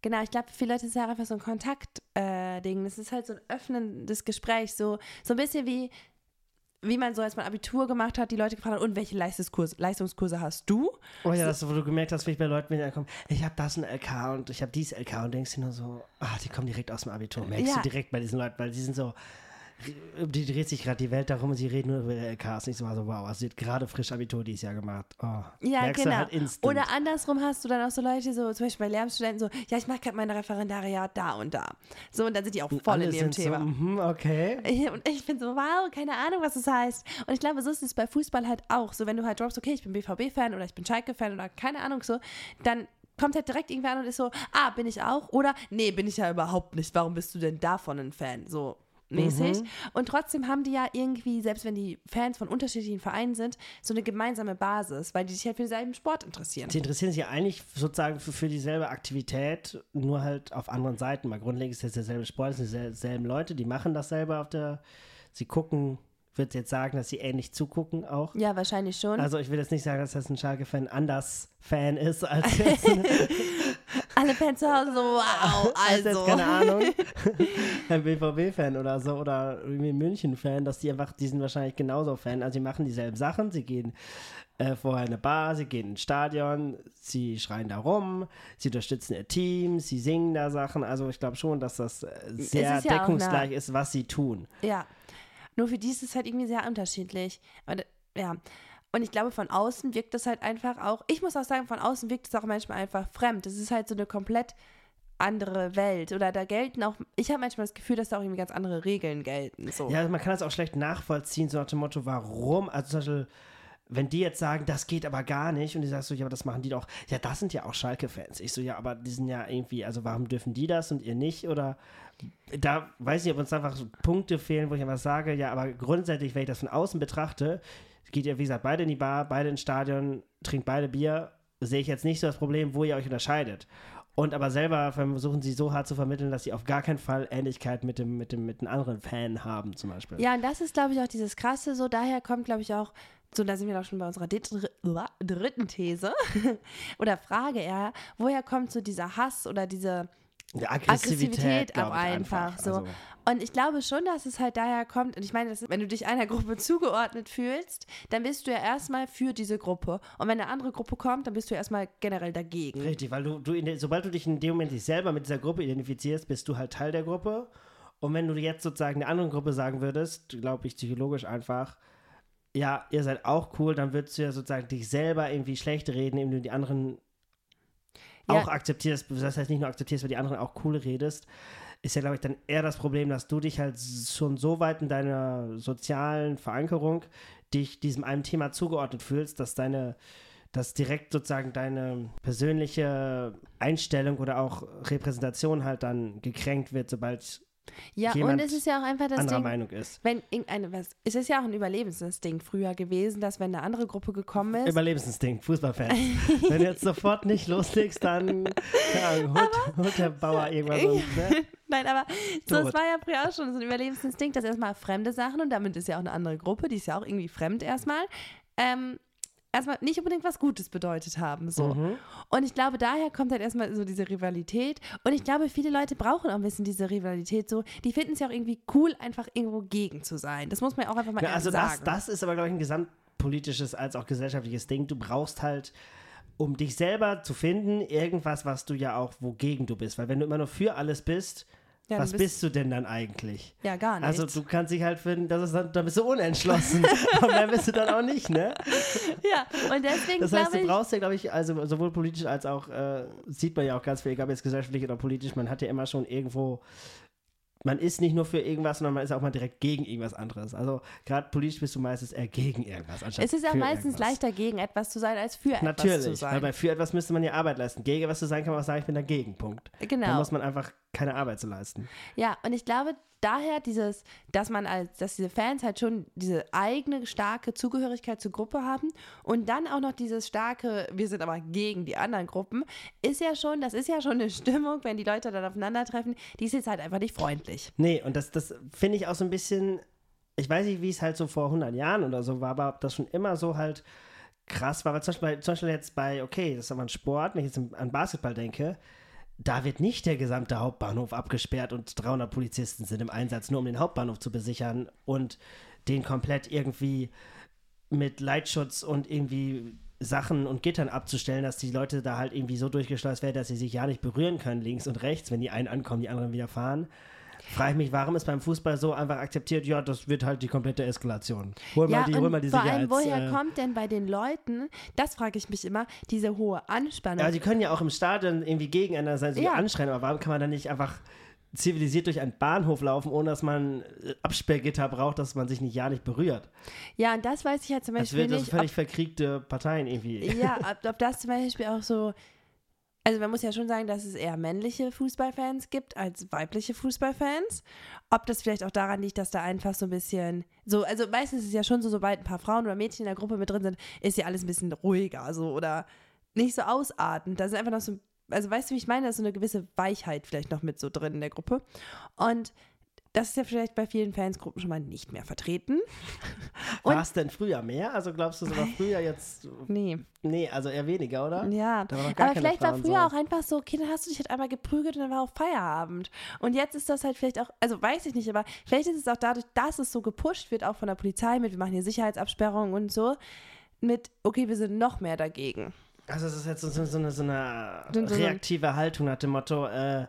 Genau, ich glaube, für viele Leute ist es ja einfach so ein Kontakt-Ding. Äh, das ist halt so ein öffnendes Gespräch, so, so ein bisschen wie, wie man so, als man Abitur gemacht hat, die Leute gefragt hat, und welche Leistungskurse, Leistungskurse hast du? Oh ja, das, wo du gemerkt hast, wie ich bei Leuten, wenn die kommen, ich habe das ein LK und ich habe dies LK und denkst dir nur so, ah, die kommen direkt aus dem Abitur. Merkst Ja. du direkt bei diesen Leuten, weil die sind so, die dreht sich gerade die Welt darum und sie reden nur über LKs. Nicht so, mal so wow, also sie hat gerade frisch Abitur dieses Jahr gemacht. Oh, Ja, genau. Halt. Oder andersrum hast du dann auch so Leute, so zum Beispiel bei Lehramtsstudenten, so, ja, ich mache gerade mein Referendariat da und da. So, und dann sind die auch voll in ihrem Thema. So, mhm, okay. Und ich bin so, wow, keine Ahnung, was das heißt. Und ich glaube, so ist es bei Fußball halt auch. So, wenn du halt droppst, okay, ich bin BVB-Fan oder ich bin Schalke-Fan oder keine Ahnung so, dann kommt halt direkt irgendwer an und ist so, ah, bin ich auch? Oder, nee, bin ich ja überhaupt nicht. Warum bist du denn davon ein Fan? So mäßig. Und trotzdem haben die ja irgendwie, selbst wenn die Fans von unterschiedlichen Vereinen sind, so eine gemeinsame Basis, weil die sich halt für denselben Sport interessieren. Sie interessieren sich ja eigentlich sozusagen für, für dieselbe Aktivität, nur halt auf anderen Seiten. Mal grundlegend ist es derselbe Sport, es sind dieselben Leute, die machen dasselbe auf der, sie gucken, würde jetzt sagen, dass sie ähnlich zugucken auch. Ja, wahrscheinlich schon. Also ich will jetzt nicht sagen, dass das ein Schalke-Fan anders Fan ist als jetzt, Alle Fans zu Hause so, wow, als also. jetzt keine Ahnung, ein BVB-Fan oder so oder irgendwie München-Fan, dass die einfach, die sind wahrscheinlich genauso Fan. Also sie machen dieselben Sachen, sie gehen äh, vorher in eine Bar, sie gehen ins Stadion, sie schreien da rum, sie unterstützen ihr Team, sie singen da Sachen. Also ich glaube schon, dass das äh, sehr ist ja deckungsgleich ist, was sie tun. Ja. Nur für die ist es halt irgendwie sehr unterschiedlich. Da- ja. Und ich glaube, von außen wirkt das halt einfach auch, ich muss auch sagen, von außen wirkt es auch manchmal einfach fremd. Es ist halt so eine komplett andere Welt. Oder da gelten auch, ich habe manchmal das Gefühl, dass da auch irgendwie ganz andere Regeln gelten. So. Ja, man kann das auch schlecht nachvollziehen, so nach dem Motto, warum? Also zum Beispiel, wenn die jetzt sagen, das geht aber gar nicht und die sagst so, ja, aber das machen die doch, ja, das sind ja auch Schalke-Fans. Ich so, ja, aber die sind ja irgendwie, also warum dürfen die das und ihr nicht? Oder da weiß ich, ob uns einfach so Punkte fehlen, wo ich einfach sage, ja, aber grundsätzlich, wenn ich das von außen betrachte, geht ihr, wie gesagt, beide in die Bar, beide ins Stadion, trinkt beide Bier, sehe ich jetzt nicht so das Problem, wo ihr euch unterscheidet. Und aber selber versuchen sie so hart zu vermitteln, dass sie auf gar keinen Fall Ähnlichkeit mit dem, mit dem, mit einem anderen Fan haben, zum Beispiel. Ja, und das ist, glaube ich, auch dieses Krasse. So, daher kommt, glaube ich, auch, so, da sind wir doch schon bei unserer dritten These oder Frage eher, woher kommt so dieser Hass oder diese Die Aggressivität glaub auch ich, einfach, so. Also, Und ich glaube schon, dass es halt daher kommt, und ich meine, ist, wenn du dich einer Gruppe zugeordnet fühlst, dann bist du ja erstmal für diese Gruppe. Und wenn eine andere Gruppe kommt, dann bist du erstmal generell dagegen. richtig, weil du, du der, sobald du dich in dem Moment dich selber mit dieser Gruppe identifizierst, bist du halt Teil der Gruppe. Und wenn du jetzt sozusagen der anderen Gruppe sagen würdest, glaube ich psychologisch einfach, ja, ihr seid auch cool, dann würdest du ja sozusagen dich selber irgendwie schlecht reden, indem du die anderen Auch akzeptierst, das heißt nicht nur akzeptierst, weil die anderen auch cool redest, ist ja, glaube ich, dann eher das Problem, dass du dich halt schon so weit in deiner sozialen Verankerung dich diesem einem Thema zugeordnet fühlst, dass deine, dass direkt sozusagen deine persönliche Einstellung oder auch Repräsentation halt dann gekränkt wird, sobald Ja, jemand und es ist ja auch einfach das anderer Ding, Meinung ist. wenn irgendeine, was, es ist ja auch ein Überlebensinstinkt früher gewesen, dass wenn eine andere Gruppe gekommen ist, Überlebensinstinkt, Fußballfans. Wenn du jetzt sofort nicht loslegst, dann ja, holt, holt der Bauer irgendwas. Ne? Nein, aber so, es war ja früher auch schon so ein Überlebensinstinkt, dass erstmal fremde Sachen und damit ist ja auch eine andere Gruppe, die ist ja auch irgendwie fremd erstmal, ähm, erstmal nicht unbedingt was Gutes bedeutet haben. So. Mhm. Und ich glaube, daher kommt halt erstmal so diese Rivalität. Und ich glaube, viele Leute brauchen auch ein bisschen diese Rivalität so. Die finden es ja auch irgendwie cool, einfach irgendwo gegen zu sein. Das muss man ja auch einfach mal Ja, also das, sagen. das ist aber, glaube ich, ein gesamtpolitisches als auch gesellschaftliches Ding. Du brauchst halt, um dich selber zu finden, irgendwas, was du ja auch, wogegen du bist. Weil wenn du immer nur für alles bist, Ja, was bist, du denn dann eigentlich? Ja, gar nicht. Also du kannst dich halt finden, das ist dann, dann bist du unentschlossen. Und dann bist du dann auch nicht, ne? ja, und deswegen Das heißt, du brauchst ja, glaube ich, also sowohl politisch als auch, äh, sieht man ja auch ganz viel, egal ob jetzt gesellschaftlich oder politisch, man hat ja immer schon irgendwo, man ist nicht nur für irgendwas, sondern man ist auch mal direkt gegen irgendwas anderes. Also gerade politisch bist du meistens eher gegen irgendwas. anstatt es ist für meistens irgendwas. leichter, gegen etwas zu sein, als für etwas zu Natürlich, weil sein. bei für etwas müsste man ja Arbeit leisten. Gegen was zu sein, kann man auch sagen, ich bin dagegen, Punkt. Da Genau. muss man einfach keine Arbeit zu leisten. Ja, und ich glaube, daher dieses, dass man als, dass diese Fans halt schon diese eigene starke Zugehörigkeit zur Gruppe haben und dann auch noch dieses starke, wir sind aber gegen die anderen Gruppen, ist ja schon, das ist ja schon eine Stimmung, wenn die Leute dann aufeinandertreffen, die ist jetzt halt einfach nicht freundlich. Nee, und das, das finde ich auch so ein bisschen, ich weiß nicht, wie es halt so vor 100 Jahren oder so war, aber ob das schon immer so halt krass war. Weil zum Beispiel, zum Beispiel jetzt bei, okay, das ist aber ein Sport, wenn ich jetzt an Basketball denke, da wird nicht der gesamte Hauptbahnhof abgesperrt und 300 Polizisten sind im Einsatz, nur um den Hauptbahnhof zu besichern und den komplett irgendwie mit Leitschutz und irgendwie Sachen und Gittern abzustellen, dass die Leute da halt irgendwie so durchgeschleust werden, dass sie sich ja nicht berühren können, links und rechts, wenn die einen ankommen, die anderen wieder fahren. Frage ich mich, warum ist beim Fußball so einfach akzeptiert, ja, das wird halt die komplette Eskalation. Hol ja, mal die, hol mal die vor allem, woher äh, kommt denn bei den Leuten, das frage ich mich immer, diese hohe Anspannung? ja, die können ja auch im Stadion irgendwie gegeneinander sein, sich Ja. anschreien, aber warum kann man dann nicht einfach zivilisiert durch einen Bahnhof laufen, ohne dass man äh, Absperrgitter braucht, dass man sich nicht ja nicht berührt? ja, und das weiß ich halt zum Das Beispiel wird das nicht, völlig verkriegte Parteien irgendwie. Ja, ob, ob das zum Beispiel auch so. Also man muss ja schon sagen, dass es eher männliche Fußballfans gibt als weibliche Fußballfans. Ob das vielleicht auch daran liegt, dass da einfach so ein bisschen so, also meistens ist es ja schon so, sobald ein paar Frauen oder Mädchen in der Gruppe mit drin sind, ist ja alles ein bisschen ruhiger, so oder nicht so ausartend. Da sind einfach noch so, also weißt du, wie ich meine, da ist so eine gewisse Weichheit vielleicht noch mit so drin in der Gruppe. Und das ist ja vielleicht bei vielen Fansgruppen schon mal nicht mehr vertreten. War es denn früher mehr? Also glaubst du, es war früher jetzt. Nee. Nee, also eher weniger, oder? Ja, war aber vielleicht war Frauen früher so. auch einfach so, okay, dann hast du dich halt einmal geprügelt und dann war auch Feierabend. Und jetzt ist das halt vielleicht auch, also weiß ich nicht, aber vielleicht ist es auch dadurch, dass es so gepusht wird, auch von der Polizei mit, wir machen hier Sicherheitsabsperrungen und so, mit, okay, wir sind noch mehr dagegen. Also es ist jetzt so, so, so eine, so eine reaktive Haltung nach dem Motto, äh,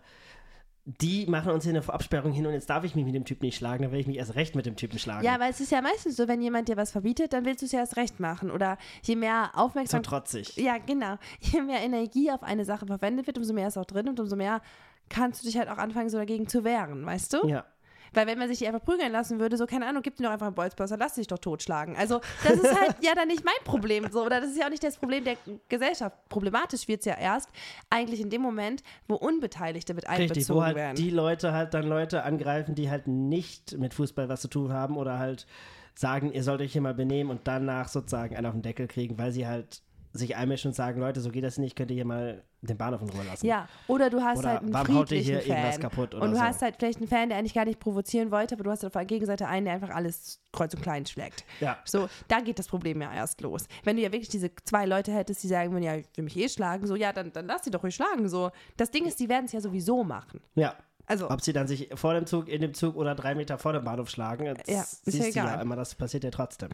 die machen uns hier eine Absperrung hin und jetzt darf ich mich mit dem Typ nicht schlagen, dann will ich mich erst recht mit dem Typen schlagen. Ja, weil es ist ja meistens so, wenn jemand dir was verbietet, dann willst du es ja erst recht machen. Oder je mehr Aufmerksamkeit. trotzig. Ja, genau. Je mehr Energie auf eine Sache verwendet wird, umso mehr ist auch drin und umso mehr kannst du dich halt auch anfangen, so dagegen zu wehren, weißt du? Ja. Weil wenn man sich die einfach prügeln lassen würde, so, keine Ahnung, gib dir doch einfach einen Bolzplasser, lass dich doch totschlagen. Also das ist halt ja dann nicht mein Problem. So, oder das ist ja auch nicht das Problem der Gesellschaft. Problematisch wird es ja erst eigentlich in dem Moment, wo Unbeteiligte mit einbezogen Richtig, wo halt werden. die Leute halt dann Leute angreifen, die halt nicht mit Fußball was zu tun haben oder halt sagen, ihr sollt euch hier mal benehmen und danach sozusagen einen auf den Deckel kriegen, weil sie halt sich einmischen und sagen, Leute, so geht das nicht, könnt ihr hier mal den Bahnhof in Ruhe lassen. ja, oder du hast Oder halt einen warum haut ihr friedlichen hier irgendwas Fan. kaputt oder und du so. hast halt vielleicht einen Fan, der eigentlich gar nicht provozieren wollte, aber du hast auf der Gegenseite einen, der einfach alles kreuz und klein schlägt. Ja. So, da geht das Problem ja erst los. Wenn du ja wirklich diese zwei Leute hättest, die sagen würden, ja, ich will mich eh schlagen, so, ja, dann, dann lass sie doch ruhig schlagen, so. Das Ding ist, die werden es ja sowieso machen. Ja. Also, Ob sie dann sich vor dem Zug, in dem Zug oder drei Meter vor dem Bahnhof schlagen, das Ja, ist ja du immer, das passiert ja trotzdem.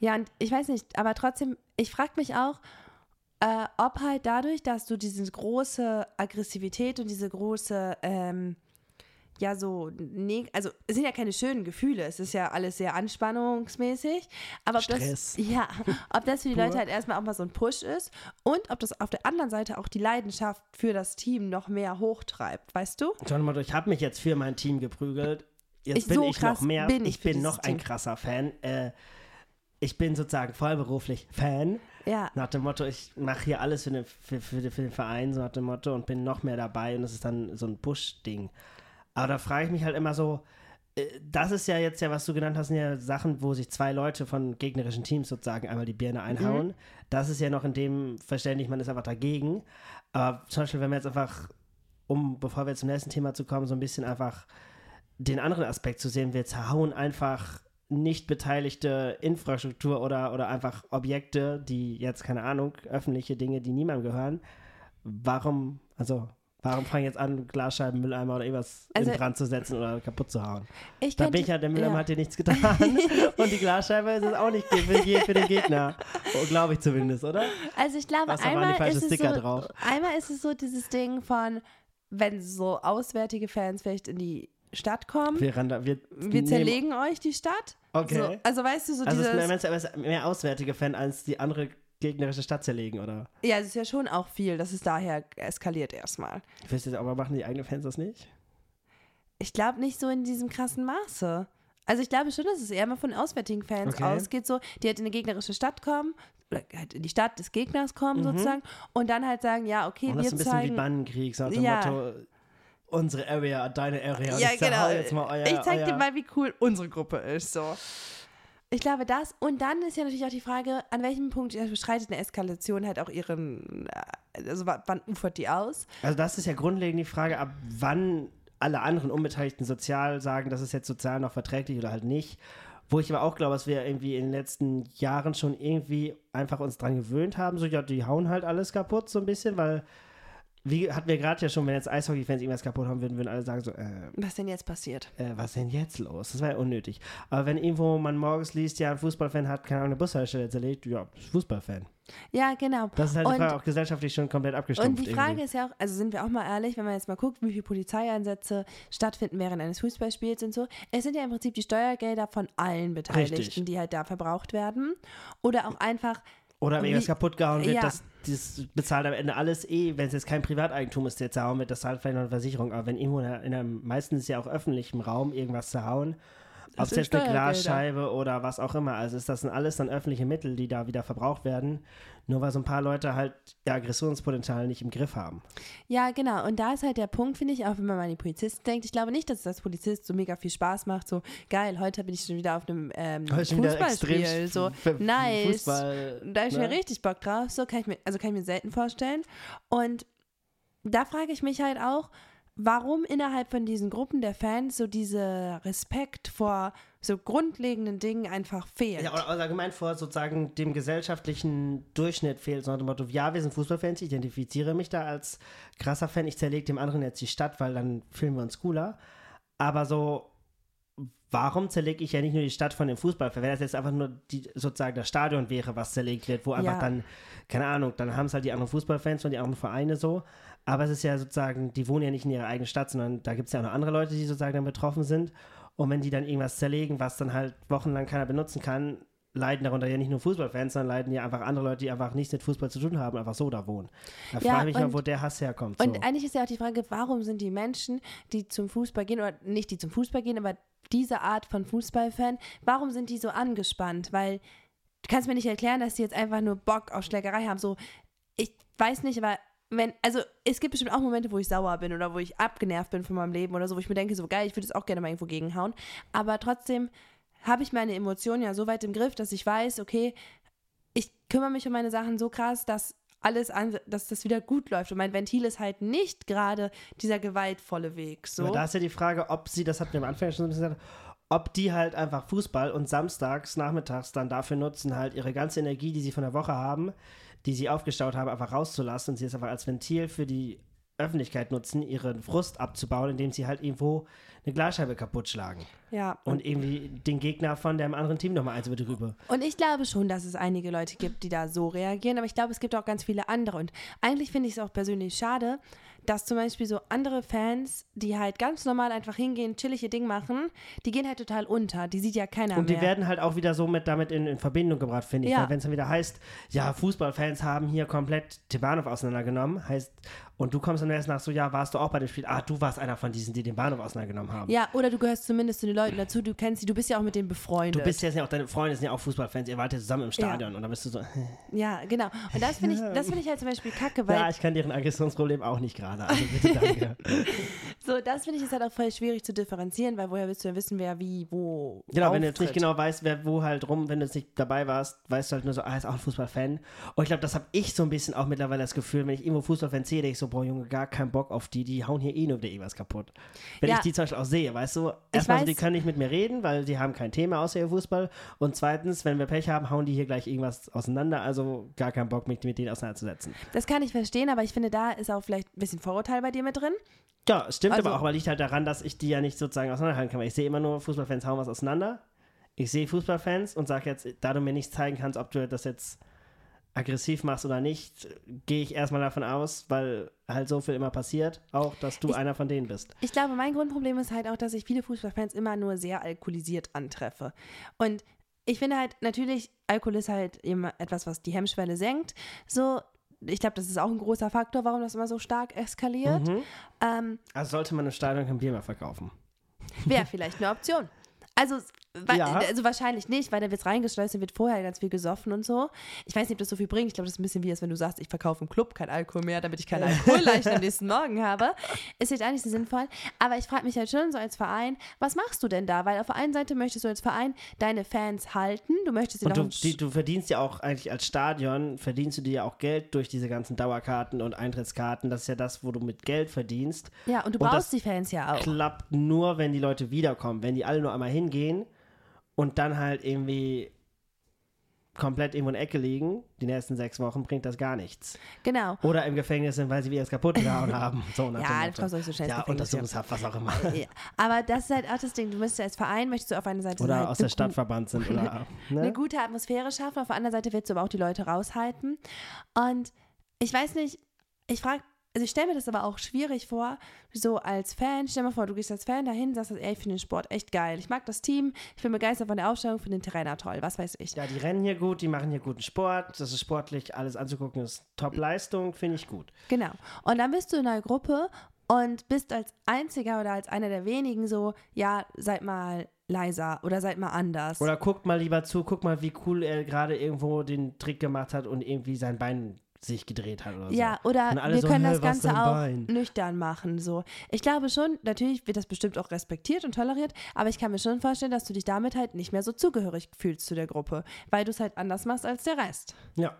ja, und ich weiß nicht, aber trotzdem, ich frage mich auch, äh, ob halt dadurch, dass du diese große Aggressivität und diese große, ähm, ja so, neg also es sind ja keine schönen Gefühle, es ist ja alles sehr anspannungsmäßig, aber ob Stress. das, ja, ob das für die Pur. Leute halt erstmal auch mal so ein Push ist und ob das auf der anderen Seite auch die Leidenschaft für das Team noch mehr hochtreibt, weißt du? Ich habe mich jetzt für mein Team geprügelt. Jetzt Ich- bin so ich noch mehr. bin ich ich bin noch ein Team. krasser Fan. Äh, ich bin sozusagen vollberuflich Fan. Ja. Nach dem Motto, ich mache hier alles für den, für, für, für den Verein, so nach dem Motto, und bin noch mehr dabei und das ist dann so ein Push-Ding. Aber da frage ich mich halt immer so, äh, das ist ja jetzt ja, was du genannt hast, sind ja Sachen, wo sich zwei Leute von gegnerischen Teams sozusagen einmal die Birne einhauen. Das ist ja noch in dem Verständnis, man ist einfach dagegen. Aber zum Beispiel, wenn wir jetzt einfach, um, bevor wir zum nächsten Thema zu kommen, so ein bisschen einfach den anderen Aspekt zu sehen, wir zerhauen einfach nicht beteiligte Infrastruktur oder, oder einfach Objekte, die jetzt, keine Ahnung, öffentliche Dinge, die niemandem gehören. Warum, also, warum fangen jetzt an, Glasscheiben, Mülleimer oder irgendwas Also- in Brand zu setzen oder kaputt zu hauen? Ich Da bin ich ja, der Mülleimer ja. hat dir nichts getan. Und die Glasscheibe ist es auch nicht für, den- für den Gegner. Oh, Glaube ich zumindest, oder? Also ich glaube, Was, einmal ist, es Sticker so, drauf? einmal ist es so dieses Ding von, wenn so auswärtige Fans vielleicht in die Stadt kommen, Wir, ran da, wir, wir zerlegen euch die Stadt. Okay. So, also weißt du, so Also es dieses, ist mehr, mehr, mehr auswärtige Fan als die andere gegnerische Stadt zerlegen, oder? ja, es ist ja schon auch viel, dass es daher eskaliert erstmal. Weiß jetzt, aber machen die eigenen Fans das nicht? Ich glaube nicht so in diesem krassen Maße. Also ich glaube schon, dass es eher mal von auswärtigen Fans Okay. ausgeht, so, die halt in eine gegnerische Stadt kommen, oder halt in die Stadt des Gegners kommen Mhm. sozusagen und dann halt sagen, ja, okay, Und das wir ist ein bisschen wie zeigen... Bannenkrieg, so dem Ja. Motto, unsere Area, deine Area. und Ja, ich genau. Jetzt mal euer, ich zeig euer. dir mal, wie cool unsere Gruppe ist. So. Ich glaube das. Und dann ist ja natürlich auch die Frage, an welchem Punkt beschreitet eine Eskalation halt auch ihren, äh, also wa- wann ufert die aus? Also das ist ja grundlegend die Frage, ab wann alle anderen Unbeteiligten sozial sagen, das ist jetzt sozial noch verträglich oder halt nicht. Wo ich aber auch glaube, dass wir irgendwie in den letzten Jahren schon irgendwie einfach uns dran gewöhnt haben, so ja, die hauen halt alles kaputt so ein bisschen, weil wie hatten wir gerade ja schon, wenn jetzt Eishockey-Fans irgendwas kaputt haben würden, würden alle sagen so, äh, Was denn jetzt passiert? äh, was denn jetzt los? Das war ja unnötig. Aber wenn irgendwo man morgens liest, ja, ein Fußballfan hat, keine Ahnung, eine Bushaltestelle zerlegt, ja, Fußballfan. Ja, genau. Das ist halt Und- die Frage, auch gesellschaftlich schon komplett abgestumpft. Und die Frage irgendwie. ist ja auch, also sind wir auch mal ehrlich, wenn man jetzt mal guckt, wie viele Polizeieinsätze stattfinden während eines Fußballspiels und so. Es sind ja im Prinzip die Steuergelder von allen Beteiligten, Richtig. die halt da verbraucht werden. Oder auch einfach Oder wenn irgendwas kaputt gehauen wird, Ja. das, das bezahlt am Ende alles eh, wenn es jetzt kein Privateigentum ist, der zerhauen wird, das zahlt vielleicht noch eine Versicherung. Aber wenn irgendwo in, einem, meistens ist ja auch öffentlichem Raum irgendwas zerhauen, ob es jetzt eine. Glasscheibe oder was auch immer, also ist das sind alles dann öffentliche Mittel, die da wieder verbraucht werden, nur weil so ein paar Leute halt ihr Aggressionspotenzial nicht im Griff haben. Ja, genau. Und da ist halt der Punkt, finde ich, auch wenn man mal an die Polizisten denkt. Ich glaube nicht, dass es als Polizist so mega viel Spaß macht. So, geil, heute bin ich schon wieder auf einem ähm, Heute schon wieder Fußballspiel. So, nice. Fußball, da habe ich mir ne? richtig Bock drauf. So kann ich mir, also kann ich mir selten vorstellen. Und da frage ich mich halt auch, warum innerhalb von diesen Gruppen der Fans so dieser Respekt vor so grundlegenden Dingen einfach fehlt. Ja, oder, allgemein vor sozusagen dem gesellschaftlichen Durchschnitt fehlt, so nach dem Motto, ja, wir sind Fußballfans, ich identifiziere mich da als krasser Fan, ich zerlege dem anderen jetzt die Stadt, weil dann fühlen wir uns cooler. Aber so, warum zerlege ich ja nicht nur die Stadt von dem Fußballfan? Wenn das jetzt einfach nur die, sozusagen das Stadion wäre, was zerlegt wird, wo einfach Ja. dann, keine Ahnung, dann haben es halt die anderen Fußballfans und die anderen Vereine so. Aber es ist ja sozusagen, die wohnen ja nicht in ihrer eigenen Stadt, sondern da gibt es ja auch noch andere Leute, die sozusagen dann betroffen sind. Und wenn die dann irgendwas zerlegen, was dann halt wochenlang keiner benutzen kann, leiden darunter ja nicht nur Fußballfans, sondern leiden ja einfach andere Leute, die einfach nichts mit Fußball zu tun haben, einfach so da wohnen. Da Ja, frage ich mich mal, und- wo der Hass herkommt. Und so. eigentlich ist ja auch die Frage, warum sind die Menschen, die zum Fußball gehen, oder nicht die zum Fußball gehen, aber diese Art von Fußballfan, warum sind die so angespannt? Weil du kannst mir nicht erklären, dass die jetzt einfach nur Bock auf Schlägerei haben. So, ich weiß nicht, aber wenn, also es gibt bestimmt auch Momente, wo ich sauer bin oder wo ich abgenervt bin von meinem Leben oder so, wo ich mir denke, so geil, ich würde es auch gerne mal irgendwo gegenhauen. Aber trotzdem habe ich meine Emotionen ja so weit im Griff, dass ich weiß, okay, ich kümmere mich um meine Sachen so krass, dass alles an, dass das wieder gut läuft. Und mein Ventil ist halt nicht gerade dieser gewaltvolle Weg. So. Aber da ist ja die Frage, ob sie, das hatten wir am Anfang schon ein bisschen gesagt, ob die halt einfach Fußball und samstags, nachmittags dann dafür nutzen, halt ihre ganze Energie, die sie von der Woche haben, die sie aufgestaut haben, einfach rauszulassen und sie es einfach als Ventil für die Öffentlichkeit nutzen, ihren Frust abzubauen, indem sie halt irgendwo eine Glasscheibe kaputt schlagen. ja. Und irgendwie den Gegner von dem anderen Team nochmal eins über drüber. Und ich glaube schon, dass es einige Leute gibt, die da so reagieren, aber ich glaube, es gibt auch ganz viele andere. Und eigentlich finde ich es auch persönlich schade, dass zum Beispiel so andere Fans, die halt ganz normal einfach hingehen, chillig ihr Ding machen, die gehen halt total unter. Die sieht ja keiner Und die mehr. werden halt auch wieder so mit damit in, in Verbindung gebracht, finde ich. Ja. Wenn es dann wieder heißt, ja, Fußballfans haben hier komplett Tibanov auseinandergenommen, heißt, und du kommst dann erst nach so, ja, warst du auch bei dem Spiel? Ah, du warst einer von diesen, die den Bahnhof auseinandergenommen haben. ja, oder du gehörst zumindest zu den Leuten dazu, du kennst sie, du bist ja auch mit denen befreundet. Du bist ja auch, deine Freunde sind ja auch Fußballfans, ihr wart ja zusammen im Stadion und dann bist du so, ja, genau. Und das finde ich, das finde ich halt zum Beispiel kacke, weil ja, ich kann deren Aggressionsproblem auch nicht gerade. Also bitte danke. so, das finde ich ist halt auch voll schwierig zu differenzieren, weil woher willst du denn wissen, wer wie, wo. Genau, wenn du jetzt nicht auftritt? genau weißt, wer wo halt rum, wenn du jetzt nicht dabei warst, weißt du halt nur so, ah, ist auch ein Fußballfan. Und ich glaube, das habe ich so ein bisschen auch mittlerweile das Gefühl, wenn ich irgendwo Fußballfan sehe, denke ich so, boah, Junge, gar keinen Bock auf die, die hauen hier eh nur wieder irgendwas kaputt. Wenn Ja. ich die zum Beispiel auch sehe, weißt du, erstmal, so, die weiß- können nicht mit mir reden, weil die haben kein Thema außer ihr Fußball. Und zweitens, wenn wir Pech haben, hauen die hier gleich irgendwas auseinander, also gar keinen Bock, mich mit denen auseinanderzusetzen. Das kann ich verstehen, aber ich finde, da ist auch vielleicht ein bisschen Vorurteil bei dir mit drin. Ja, stimmt Also- aber auch, weil liegt halt daran, dass ich die ja nicht sozusagen auseinanderhalten kann. Weil ich sehe immer nur, Fußballfans hauen was auseinander. Ich sehe Fußballfans und sage jetzt, da du mir nicht zeigen kannst, ob du das jetzt aggressiv machst oder nicht, gehe ich erstmal davon aus, weil halt so viel immer passiert, auch, dass du Ich- einer von denen bist. Ich glaube, mein Grundproblem ist halt auch, dass ich viele Fußballfans immer nur sehr alkoholisiert antreffe. Und ich finde halt, natürlich, Alkohol ist halt immer etwas, was die Hemmschwelle senkt. So, ich glaube, das ist auch ein großer Faktor, warum das immer so stark eskaliert. Mhm. Ähm, Also sollte man im Stadion kein Bier mehr verkaufen. Wäre vielleicht eine Option. Also, Ja. also wahrscheinlich nicht, weil da wird reingeschleust, da wird vorher ganz viel gesoffen und so. Ich weiß nicht, ob das so viel bringt. Ich glaube, das ist ein bisschen wie, als wenn du sagst, ich verkaufe im Club kein Alkohol mehr, damit ich keinen Alkoholleichen am nächsten Morgen habe. Ist jetzt nicht so sinnvoll. Aber ich frage mich halt schon so als Verein, was machst du denn da? Weil auf der einen Seite möchtest du als Verein deine Fans halten, du möchtest sie Und noch du, die, du verdienst ja auch eigentlich als Stadion, verdienst du dir ja auch Geld durch diese ganzen Dauerkarten und Eintrittskarten. Das ist ja das, wo du mit Geld verdienst. Ja, und du Und das brauchst die Fans ja auch. klappt nur, wenn die Leute wiederkommen. Wenn die alle nur einmal hingehen und dann halt irgendwie komplett irgendwo in der Ecke liegen, die nächsten sechs Wochen, bringt das gar nichts. Genau. Oder im Gefängnis sind, weil sie wieder das kaputt gehauen haben. So nach Ja, Motto. kommst auch so schnell ins Ja. Untersuchungshaft, was auch immer. Ja. Aber das ist halt auch das Ding. Du müsstest als Verein, möchtest du auf einer Seite Oder halt aus eine der Stadt verbannt sind. Oder, eine ne? gute Atmosphäre schaffen. Auf der anderen Seite willst du aber auch die Leute raushalten. Und ich weiß nicht, ich frage, also ich stelle mir das aber auch schwierig vor, so als Fan. Stell dir mal vor, du gehst als Fan dahin, sagst, ey, ich finde den Sport echt geil. Ich mag das Team, ich bin begeistert von der Aufstellung, finde den Trainer toll, was weiß ich. Ja, die rennen hier gut, die machen hier guten Sport. Das ist sportlich, alles anzugucken, ist Top-Leistung, finde ich gut. Genau. Und dann bist du in einer Gruppe und bist als einziger oder als einer der wenigen so, ja, seid mal leiser oder seid mal anders. Oder guckt mal lieber zu, guck mal, wie cool er gerade irgendwo den Trick gemacht hat und irgendwie sein Bein sich gedreht hat oder so. Ja, oder wir so, können "Hä, das Ganze auch Bein?" nüchtern machen. So. Ich glaube schon, natürlich wird das bestimmt auch respektiert und toleriert, aber ich kann mir schon vorstellen, dass du dich damit halt nicht mehr so zugehörig fühlst zu der Gruppe, weil du es halt anders machst als der Rest. Ja.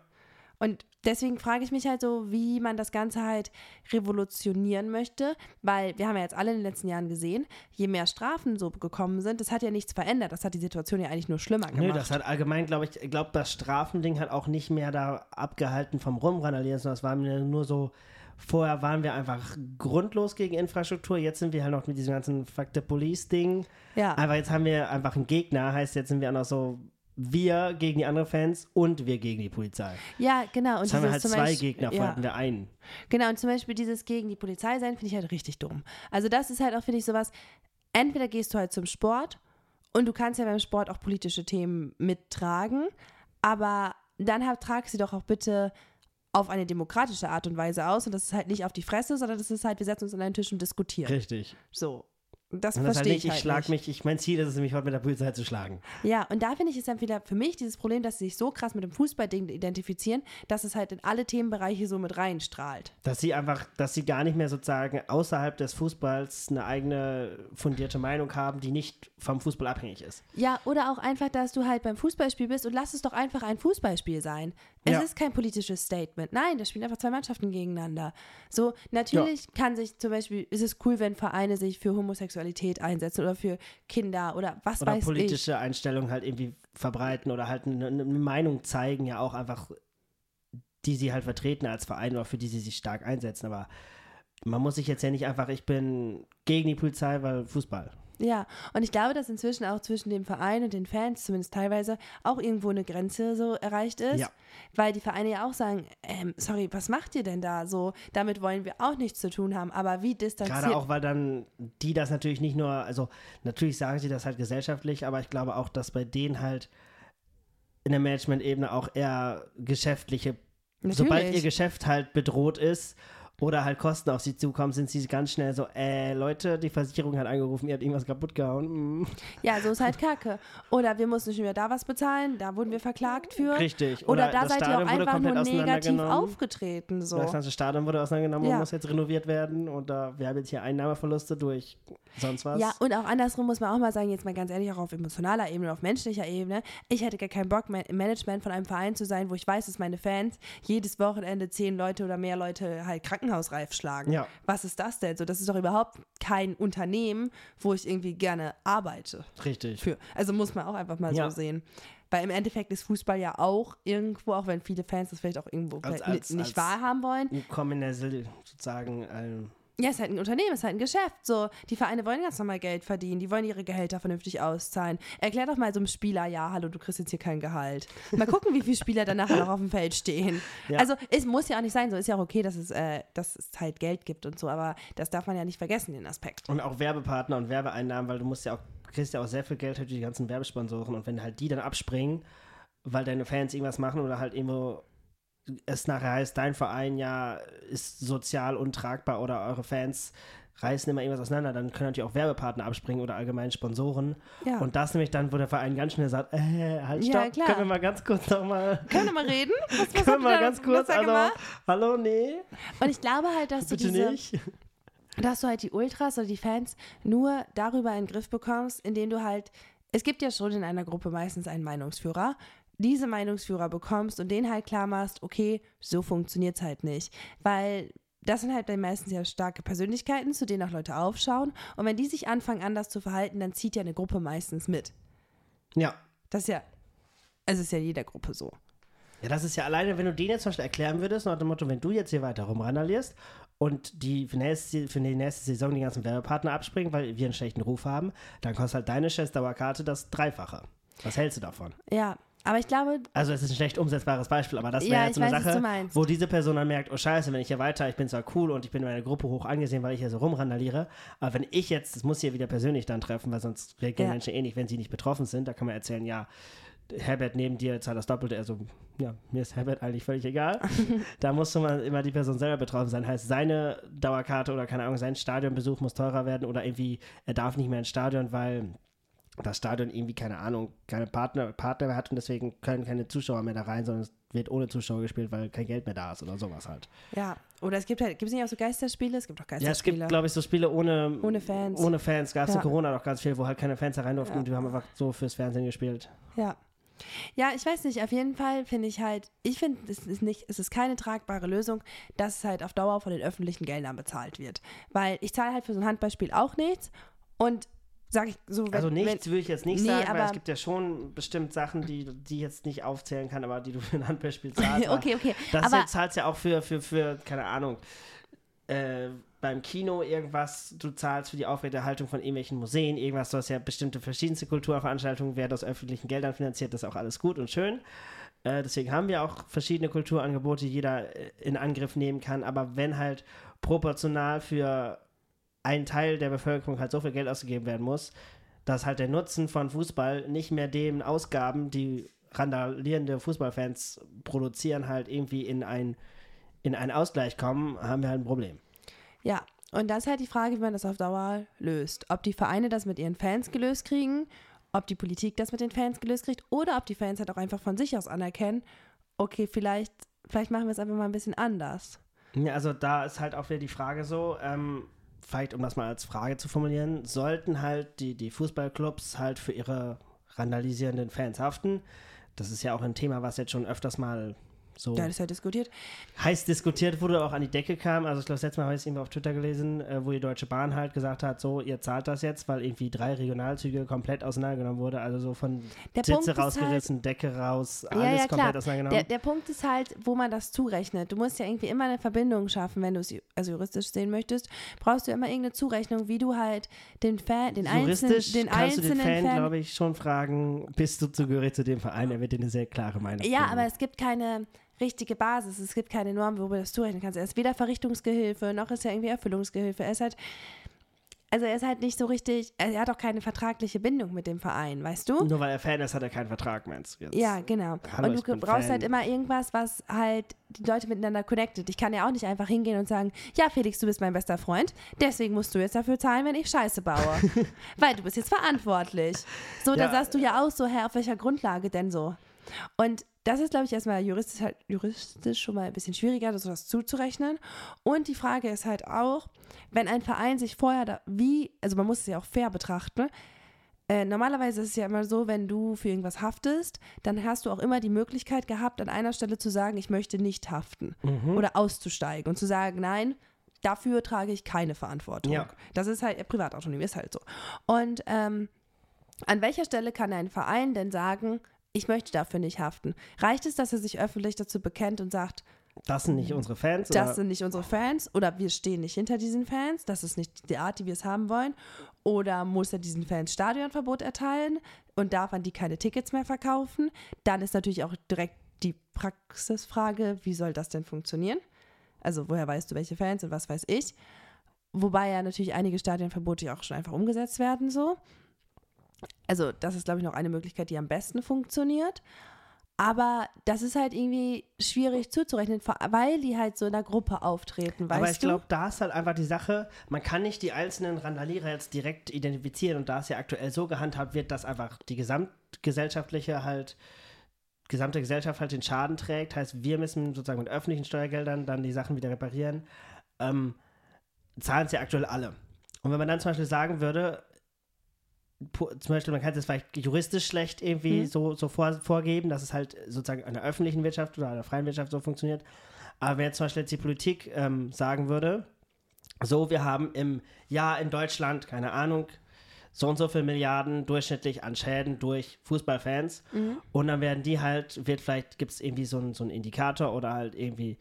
Und deswegen frage ich mich halt so, wie man das Ganze halt revolutionieren möchte, weil wir haben ja jetzt alle in den letzten Jahren gesehen, je mehr Strafen so gekommen sind, das hat ja nichts verändert. Das hat die Situation ja eigentlich nur schlimmer gemacht. Nö, das hat allgemein, glaube ich, ich glaube, das Strafending hat auch nicht mehr da abgehalten vom Rumrandalieren, sondern es war mir nur so, vorher waren wir einfach grundlos gegen Infrastruktur, jetzt sind wir halt noch mit diesem ganzen Fuck the Police-Ding. ja. Aber jetzt haben wir einfach einen Gegner, heißt jetzt sind wir auch noch so, wir gegen die anderen Fans und wir gegen die Polizei. ja, genau. Und Jetzt haben wir halt zwei Beispiel- Gegner, ja. wir einen. Genau, und zum Beispiel dieses gegen die Polizei sein, finde ich halt richtig dumm. Also das ist halt auch, finde ich, sowas, entweder gehst du halt zum Sport und du kannst ja beim Sport auch politische Themen mittragen, aber dann halt, trag sie doch auch bitte auf eine demokratische Art und Weise aus und das ist halt nicht auf die Fresse, sondern das ist halt, wir setzen uns an einen Tisch und diskutieren. Richtig. So. Das Und das halt verstehe nicht, ich ich halt schlag nicht. mich, ich, mein Ziel ist es nämlich heute mit der Polizei zu schlagen. Ja, und da finde ich es dann wieder für mich dieses Problem, dass sie sich so krass mit dem Fußballding identifizieren, dass es halt in alle Themenbereiche so mit reinstrahlt. Dass sie einfach, dass sie gar nicht mehr sozusagen außerhalb des Fußballs eine eigene fundierte Meinung haben, die nicht vom Fußball abhängig ist. Ja, oder auch einfach, dass du halt beim Fußballspiel bist und lass es doch einfach ein Fußballspiel sein. Es Ja. ist kein politisches Statement. Nein, da spielen einfach zwei Mannschaften gegeneinander. So, natürlich kann sich zum Beispiel, ist es cool, wenn Vereine sich für Homosexualität einsetzen oder für Kinder oder was Oder weiß ich. politische Einstellungen halt irgendwie verbreiten oder halt eine, eine Meinung zeigen, ja auch einfach, die sie halt vertreten als Verein oder für die sie sich stark einsetzen. Aber man muss sich jetzt ja nicht einfach, ich bin gegen die Polizei, weil Fußball. Ja, und ich glaube, dass inzwischen auch zwischen dem Verein und den Fans, zumindest teilweise, auch irgendwo eine Grenze so erreicht ist. Ja. Weil die Vereine ja auch sagen, ähm, sorry, was macht ihr denn da so? Damit wollen wir auch nichts zu tun haben. Aber wie distanziert... Gerade auch, weil dann die das natürlich nicht nur, also natürlich sagen sie das halt gesellschaftlich, aber ich glaube auch, dass bei denen halt in der Management-Ebene auch eher geschäftliche, sobald Natürlich. ihr Geschäft halt bedroht ist oder halt Kosten auf sie zukommen, sind sie ganz schnell so, äh, Leute, die Versicherung hat angerufen, ihr habt irgendwas kaputt gehauen. Mm. Ja, so ist halt Kacke. Oder wir mussten schon wieder da was bezahlen, da wurden wir verklagt für. Richtig. Oder, Oder da seid ihr auch Stadion einfach nur negativ aufgetreten. So. Das ganze Stadion wurde auseinandergenommen Ja. und muss jetzt renoviert werden und äh, wir haben jetzt hier Einnahmeverluste durch sonst was. Ja, und auch andersrum muss man auch mal sagen, jetzt mal ganz ehrlich, auch auf emotionaler Ebene, auf menschlicher Ebene, ich hätte gar keinen Bock, im Management von einem Verein zu sein, wo ich weiß, dass meine Fans jedes Wochenende zehn Leute oder mehr Leute halt krankenhausreif schlagen. Ja. Was ist das denn? So, das ist doch überhaupt kein Unternehmen, wo ich irgendwie gerne arbeite. Richtig. Für. Also muss man auch einfach mal Ja. so sehen. Weil im Endeffekt ist Fußball ja auch irgendwo, auch wenn viele Fans das vielleicht auch irgendwo Als- als- nicht als- wahrhaben wollen, Kommen in der Sil- sozusagen ähm, ja, es ist halt ein Unternehmen, es ist halt ein Geschäft. So, die Vereine wollen ganz normal Geld verdienen, die wollen ihre Gehälter vernünftig auszahlen. Erklär doch mal so einem Spieler, ja, hallo, du kriegst jetzt hier kein Gehalt. Mal gucken, wie viele Spieler dann nachher noch auf dem Feld stehen. Ja. Also es muss ja auch nicht sein, so ist ja auch okay, dass es, äh, dass es halt Geld gibt und so, aber das darf man ja nicht vergessen, den Aspekt. Und auch Werbepartner und Werbeeinnahmen, weil du musst ja auch, kriegst ja auch sehr viel Geld halt durch die ganzen Werbesponsoren und wenn halt die dann abspringen, weil deine Fans irgendwas machen oder halt irgendwo es nachher heißt, dein Verein ja ist sozial untragbar oder eure Fans reißen immer irgendwas auseinander, dann können natürlich auch Werbepartner abspringen oder allgemein Sponsoren. Ja. Und das nämlich dann, wo der Verein ganz schnell sagt, äh, halt Ja, stopp, klar. können wir mal ganz kurz nochmal, Können wir mal reden? Was, was können wir mal ganz kurz, also, hallo, nee, Und ich glaube halt, dass du bitte diese, nicht. dass du halt die Ultras oder die Fans nur darüber in den Griff bekommst, indem du halt, es gibt ja schon in einer Gruppe meistens einen Meinungsführer, diese Meinungsführer bekommst und den halt klar machst, okay, so funktioniert es halt nicht. Weil das sind halt dann meistens ja starke Persönlichkeiten, zu denen auch Leute aufschauen. Und wenn die sich anfangen, anders zu verhalten, dann zieht ja eine Gruppe meistens mit. Ja, Das ist ja, es ist ja jeder Gruppe so. Ja, das ist ja alleine, wenn du denen jetzt zum Beispiel erklären würdest, nach dem Motto, wenn du jetzt hier weiter rumrandalierst und die für, nächste, für die nächste Saison die ganzen Werbepartner abspringen, weil wir einen schlechten Ruf haben, dann kostet halt deine Chess-Dauerkarte das Dreifache. Was hältst du davon? Ja, aber ich glaube, Also es ist ein schlecht umsetzbares Beispiel, aber das wäre Ja, jetzt so eine weiß, Sache, wo diese Person dann merkt, oh scheiße, wenn ich hier weiter, ich bin zwar cool und ich bin in meiner Gruppe hoch angesehen, weil ich hier so rumrandaliere, aber wenn ich jetzt, das muss ich ja wieder persönlich dann treffen, weil sonst reagieren Ja. Menschen eh nicht, wenn sie nicht betroffen sind, da kann man erzählen, ja, Herbert neben dir zahlt das Doppelte, also ja, mir ist Herbert eigentlich völlig egal. da muss man immer die Person selber betroffen sein. Heißt, seine Dauerkarte oder keine Ahnung, sein Stadionbesuch muss teurer werden oder irgendwie, er darf nicht mehr ins Stadion, weil das Stadion irgendwie, keine Ahnung, keine Partner, Partner mehr hat und deswegen können keine Zuschauer mehr da rein, sondern es wird ohne Zuschauer gespielt, weil kein Geld mehr da ist oder sowas halt. ja. Oder es gibt halt, gibt es nicht auch so Geisterspiele? Es gibt auch Ja, es Geisterspiele. gibt, glaube ich, so Spiele ohne, Ohne Fans. Ohne Fans gab es Ja. in Corona doch ganz viel, wo halt keine Fans da rein durften Ja. und die haben einfach so fürs Fernsehen gespielt. Ja. Ja, ich weiß nicht, auf jeden Fall finde ich halt, ich finde, es ist nicht, es ist keine tragbare Lösung, dass es halt auf Dauer von den öffentlichen Geldern bezahlt wird. Weil ich zahle halt für so ein Handballspiel auch nichts und sage ich so, wenn, Also nichts würde ich jetzt nicht Nee, sagen, weil aber- es gibt ja schon bestimmt Sachen, die die ich jetzt nicht aufzählen kann, aber die du für ein Handballspiel zahlst. okay, okay, Das aber jetzt zahlst ja auch für, für, für keine Ahnung, äh, beim Kino irgendwas, du zahlst für die Aufrechterhaltung von irgendwelchen Museen, irgendwas, du hast ja bestimmte verschiedenste Kulturveranstaltungen, wer aus öffentlichen Geldern finanziert, das ist auch alles gut und schön. Äh, deswegen haben wir auch verschiedene Kulturangebote, die jeder äh, in Angriff nehmen kann, aber wenn halt proportional für einen Teil der Bevölkerung halt so viel Geld ausgegeben werden muss, dass halt der Nutzen von Fußball nicht mehr den Ausgaben, die randalierende Fußballfans produzieren, halt irgendwie in ein in einen Ausgleich kommen, haben wir halt ein Problem. ja. Und das ist halt die Frage, wie man das auf Dauer löst. Ob die Vereine das mit ihren Fans gelöst kriegen, ob die Politik das mit den Fans gelöst kriegt oder ob die Fans halt auch einfach von sich aus anerkennen, okay, vielleicht, vielleicht machen wir es einfach mal ein bisschen anders. Ja, also da ist halt auch wieder die Frage so, ähm, vielleicht um das mal als Frage zu formulieren, sollten halt die, die Fußballclubs halt für ihre randalisierenden Fans haften. Das ist ja auch ein Thema, was jetzt schon öfters mal So. Ja, das ist ja diskutiert. heiß diskutiert wurde, auch an die Decke kam. Also ich glaube, das letzte Mal habe ich es irgendwie auf Twitter gelesen, äh, wo die Deutsche Bahn halt gesagt hat, so, ihr zahlt das jetzt, weil irgendwie drei Regionalzüge komplett auseinandergenommen wurde. Also so von Der Sitze ist halt- rausgerissen, Decke raus, alles ja, ja, komplett auseinandergenommen. Der, der Punkt ist halt, wo man das zurechnet. Du musst ja irgendwie immer eine Verbindung schaffen, wenn du es also juristisch sehen möchtest, brauchst du immer irgendeine Zurechnung, wie du halt den Fan, den einzelnen, Juristisch den kannst du den einzelnen Fan, glaube ich, schon fragen, bist du zugehörig zu dem Verein? Er wird dir eine sehr klare Meinung Ja, geben. aber es gibt keine richtige Basis, es gibt keine Norm, worüber du das zurechnen kannst. Er ist weder Verrichtungsgehilfe, noch ist er irgendwie Erfüllungsgehilfe. Er ist halt, also er ist halt nicht so richtig, er hat auch keine vertragliche Bindung mit dem Verein, weißt du? Nur weil er Fan ist, hat er keinen Vertrag, meinst du jetzt? Ja, genau. Hallo, und du brauchst Fan. halt immer irgendwas, was halt die Leute miteinander connectet. Ich kann ja auch nicht einfach hingehen und sagen, ja, Felix, du bist mein bester Freund, deswegen musst du jetzt dafür zahlen, wenn ich Scheiße baue. Weil du bist jetzt verantwortlich. So, da Ja. sagst du ja auch so, Herr, auf welcher Grundlage denn so? Und das ist, glaube ich, erstmal juristisch, halt, juristisch schon mal ein bisschen schwieriger, das sowas zuzurechnen. Und die Frage ist halt auch, wenn ein Verein sich vorher da, wie, also man muss es ja auch fair betrachten, äh, normalerweise ist es ja immer so, wenn du für irgendwas haftest, dann hast du auch immer die Möglichkeit gehabt, an einer Stelle zu sagen, ich möchte nicht haften Mhm. oder auszusteigen und zu sagen, nein, dafür trage ich keine Verantwortung. Ja. Das ist halt, äh, Privatautonomie ist halt so. Und ähm, an welcher Stelle kann ein Verein denn sagen, ich möchte dafür nicht haften? Reicht es, dass er sich öffentlich dazu bekennt und sagt, Das sind nicht unsere Fans? das oder? sind nicht unsere Fans oder wir stehen nicht hinter diesen Fans, das ist nicht die Art, die wir es haben wollen? Oder muss er diesen Fans Stadionverbot erteilen und darf man die keine Tickets mehr verkaufen? Dann ist natürlich auch direkt die Praxisfrage, wie soll das denn funktionieren? Also woher weißt du, welche Fans und was weiß ich? Wobei ja natürlich einige Stadionverbote ja auch schon einfach umgesetzt werden so. Also das ist, glaube ich, noch eine Möglichkeit, die am besten funktioniert. Aber das ist halt irgendwie schwierig zuzurechnen, weil die halt so in der Gruppe auftreten, weißt Aber ich glaube, da ist halt einfach die Sache, man kann nicht die einzelnen Randalierer jetzt direkt identifizieren und da es ja aktuell so gehandhabt wird, dass einfach die gesamtgesellschaftliche halt, gesamte Gesellschaft halt den Schaden trägt, heißt, wir müssen sozusagen mit öffentlichen Steuergeldern dann die Sachen wieder reparieren, ähm, zahlen es ja aktuell alle. Und wenn man dann zum Beispiel sagen würde, zum Beispiel, man kann es vielleicht juristisch schlecht irgendwie Mhm. so, so vor, vorgeben, dass es halt sozusagen in der öffentlichen Wirtschaft oder in der freien Wirtschaft so funktioniert. Aber wenn jetzt zum Beispiel jetzt die Politik ähm, sagen würde, so, wir haben im Jahr in Deutschland, keine Ahnung, so und so viele Milliarden durchschnittlich an Schäden durch Fußballfans. Und dann werden die halt, wird vielleicht, gibt es irgendwie so einen so einen Indikator oder halt irgendwie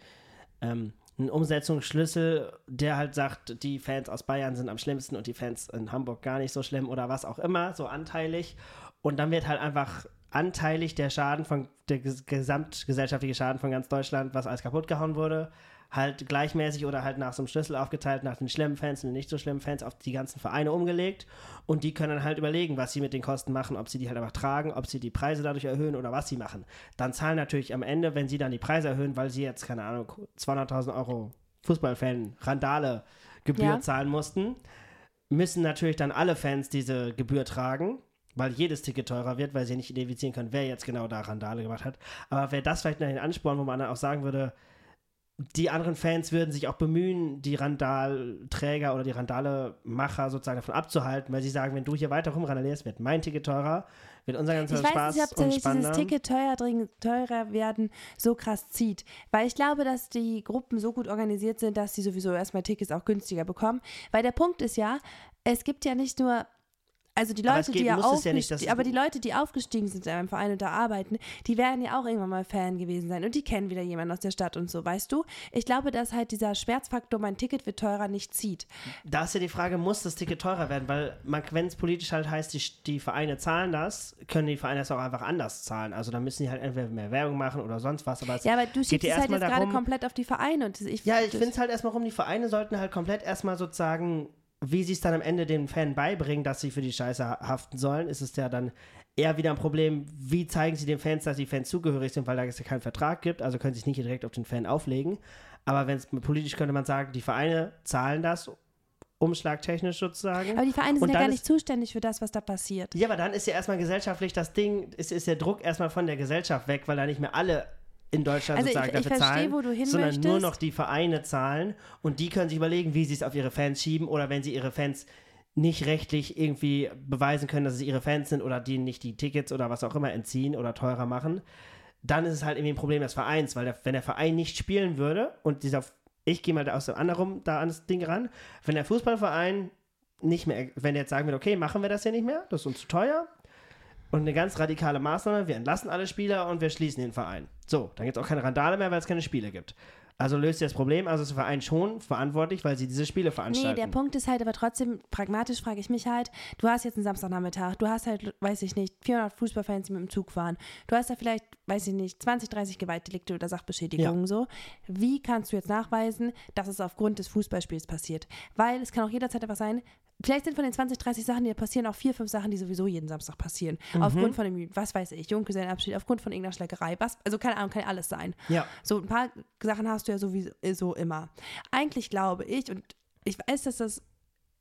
ähm, einen Umsetzungsschlüssel, der halt sagt, die Fans aus Bayern sind am schlimmsten und die Fans in Hamburg gar nicht so schlimm oder was auch immer, so anteilig. Und dann wird halt einfach anteilig der Schaden von, der ges- gesamtgesellschaftliche Schaden von ganz Deutschland, was alles kaputt gehauen wurde, halt gleichmäßig oder halt nach so einem Schlüssel aufgeteilt, nach den schlimmen Fans und den nicht so schlimmen Fans auf die ganzen Vereine umgelegt. Und die können dann halt überlegen, was sie mit den Kosten machen, ob sie die halt einfach tragen, ob sie die Preise dadurch erhöhen oder was sie machen. Dann zahlen natürlich am Ende, wenn sie dann die Preise erhöhen, weil sie jetzt, keine Ahnung, 200.000 Euro Fußballfan, Randale, Gebühr Ja. zahlen mussten, müssen natürlich dann alle Fans diese Gebühr tragen, weil jedes Ticket teurer wird, weil sie nicht identifizieren können, wer jetzt genau da Randale gemacht hat. Aber wäre das vielleicht ein Ansporn, wo man dann auch sagen würde, die anderen Fans würden sich auch bemühen, die Randalträger oder die Randalemacher sozusagen davon abzuhalten, weil sie sagen, wenn du hier weiter rumrandalierst, wird mein Ticket teurer, wird unser ganzer Ich weiß Spaß nicht, ob und spannender. dieses Ticket teuer, teurer werden so krass zieht. Weil ich glaube, dass die Gruppen so gut organisiert sind, dass sie sowieso erstmal Tickets auch günstiger bekommen. Weil der Punkt ist ja, es gibt ja nicht nur. Also die Leute, geht- die ja, ja aufgestiegen, dass- aber die Leute, die aufgestiegen sind in einem Verein und da arbeiten, die werden ja auch irgendwann mal Fan gewesen sein und die kennen wieder jemanden aus der Stadt und so, weißt du? Ich glaube, dass halt dieser Schmerzfaktor, mein Ticket wird teurer, nicht zieht. Da ist ja die Frage, muss das Ticket teurer werden? Weil wenn es politisch halt heißt, die, die Vereine zahlen das, können die Vereine das auch einfach anders zahlen. Also dann müssen die halt entweder mehr Werbung machen oder sonst was. Aber es Ja, aber du schiebst ja es halt jetzt gerade komplett auf die Vereine und ich Ja, ich finde es halt erstmal rum, die Vereine sollten halt komplett erstmal sozusagen, wie sie es dann am Ende den Fan beibringen, dass sie für die Scheiße ha- haften sollen, ist es ja dann eher wieder ein Problem, wie zeigen sie den Fans, dass die Fans zugehörig sind, weil da es ja keinen Vertrag gibt, also können sie sich nicht direkt auf den Fan auflegen. Aber wenn es politisch könnte man sagen, die Vereine zahlen das, umschlagtechnisch sozusagen. Aber die Vereine sind ja gar ist- nicht zuständig für das, was da passiert. Ja, aber dann ist ja erstmal gesellschaftlich das Ding, ist, ist der Druck erstmal von der Gesellschaft weg, weil da nicht mehr alle in Deutschland Also ich- sozusagen ich dafür verstehe, zahlen, sondern nur möchtest. noch die Vereine zahlen und die können sich überlegen, wie sie es auf ihre Fans schieben oder wenn sie ihre Fans nicht rechtlich irgendwie beweisen können, dass es ihre Fans sind oder denen nicht die Tickets oder was auch immer entziehen oder teurer machen, dann ist es halt irgendwie ein Problem des Vereins, weil der, wenn der Verein nicht spielen würde und dieser, ich gehe mal aus dem anderen da an das Ding ran, wenn der Fußballverein nicht mehr, wenn der jetzt sagen würde, okay, machen wir das hier nicht mehr, das ist uns zu teuer und eine ganz radikale Maßnahme, wir entlassen alle Spieler und wir schließen den Verein. So, dann gibt es auch keine Randale mehr, weil es keine Spiele gibt. Also löst ihr das Problem, also ist der Verein schon verantwortlich, weil sie diese Spiele veranstalten. Nee, der Punkt ist halt aber trotzdem, pragmatisch frage ich mich halt, du hast jetzt einen Samstagnachmittag, du hast halt, weiß ich nicht, 400 Fußballfans, die mit dem Zug fahren. Du hast da vielleicht, weiß ich nicht, 20, 30 Gewaltdelikte oder Sachbeschädigungen Ja. so. Wie kannst du jetzt nachweisen, dass es aufgrund des Fußballspiels passiert? Weil es kann auch jederzeit einfach sein, vielleicht sind von den 20, 30 Sachen, die da passieren, auch vier, fünf Sachen, die sowieso jeden Samstag passieren. Mhm. Aufgrund von dem, was weiß ich, Junggesellenabschied, aufgrund von irgendeiner Schlägerei, was, also keine Ahnung, kann ja alles sein. Ja. So ein paar Sachen hast du ja sowieso so immer. Eigentlich glaube ich, und ich weiß, dass das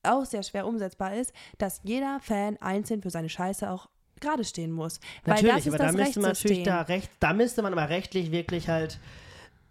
auch sehr schwer umsetzbar ist, dass jeder Fan einzeln für seine Scheiße auch gerade stehen muss. Natürlich, Weil das ist aber da das müsste man natürlich da recht, da müsste man aber rechtlich wirklich halt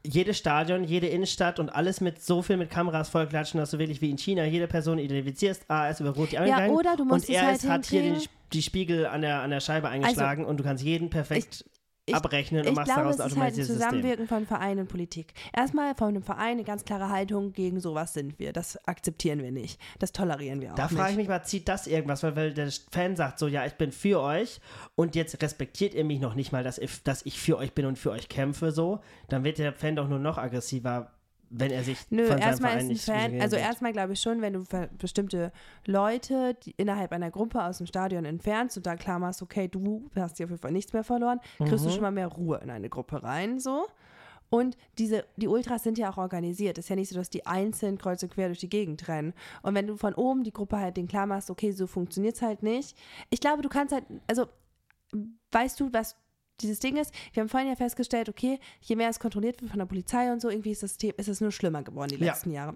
jedes Stadion, jede Innenstadt und alles mit so viel mit Kameras vollklatschen, dass du wirklich wie in China jede Person identifizierst, ah, er ist über Rot die angegangen oder du musst und es er halt ist, hat hier die, die Spiegel an der, an der Scheibe eingeschlagen und du kannst jeden perfekt ich- abrechnen und Ich machst glaube, daraus es ein ist halt ein System. Zusammenwirken von Verein und Politik. Erstmal von einem Verein eine ganz klare Haltung gegen sowas sind wir. Das akzeptieren wir nicht. Das tolerieren wir auch Da nicht. frage ich mich mal, zieht das irgendwas? Weil, weil der Fan sagt so, ja, ich bin für euch und jetzt respektiert ihr mich noch nicht mal, dass ich, dass ich für euch bin und für euch kämpfe so. Dann wird der Fan doch nur noch aggressiver, wenn er sich Nö, von erstmal Verein ist ein nicht Fan, also wird. erstmal glaube ich schon, wenn du bestimmte Leute die innerhalb einer Gruppe aus dem Stadion entfernst und da klar machst, okay, du hast hier auf jeden Fall nichts mehr verloren, kriegst du schon mal mehr Ruhe in eine Gruppe rein, so. Und diese, die Ultras sind ja auch organisiert. Es ist ja nicht so, dass die einzeln kreuz und quer durch die Gegend rennen. Und wenn du von oben die Gruppe halt den klar machst, okay, so funktioniert es halt nicht. Ich glaube, du kannst halt, also weißt du, was dieses Ding ist? Wir haben vorhin ja festgestellt, okay, je mehr es kontrolliert wird von der Polizei und so, irgendwie ist das The- ist es nur schlimmer geworden die Ja. letzten Jahre.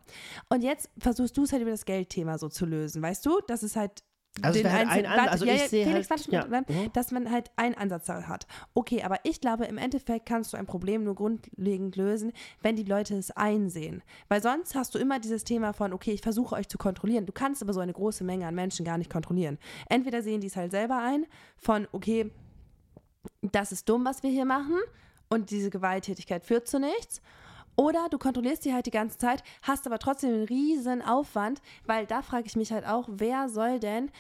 Und jetzt versuchst du es halt über das Geldthema so zu lösen, weißt du? Das ist halt Also den halt ein An- also ja, ich ja, sehe Felix, halt- ja, warte, mhm. dass man halt einen Ansatz hat. Okay, aber ich glaube, im Endeffekt kannst du ein Problem nur grundlegend lösen, wenn die Leute es einsehen. Weil sonst hast du immer dieses Thema von, okay, ich versuche euch zu kontrollieren. Du kannst aber so eine große Menge an Menschen gar nicht kontrollieren. Entweder sehen die es halt selber ein, von, okay, das ist dumm, was wir hier machen und diese Gewalttätigkeit führt zu nichts. Oder du kontrollierst die halt die ganze Zeit, hast aber trotzdem einen riesen Aufwand, weil da frage ich mich halt auch, wer soll denn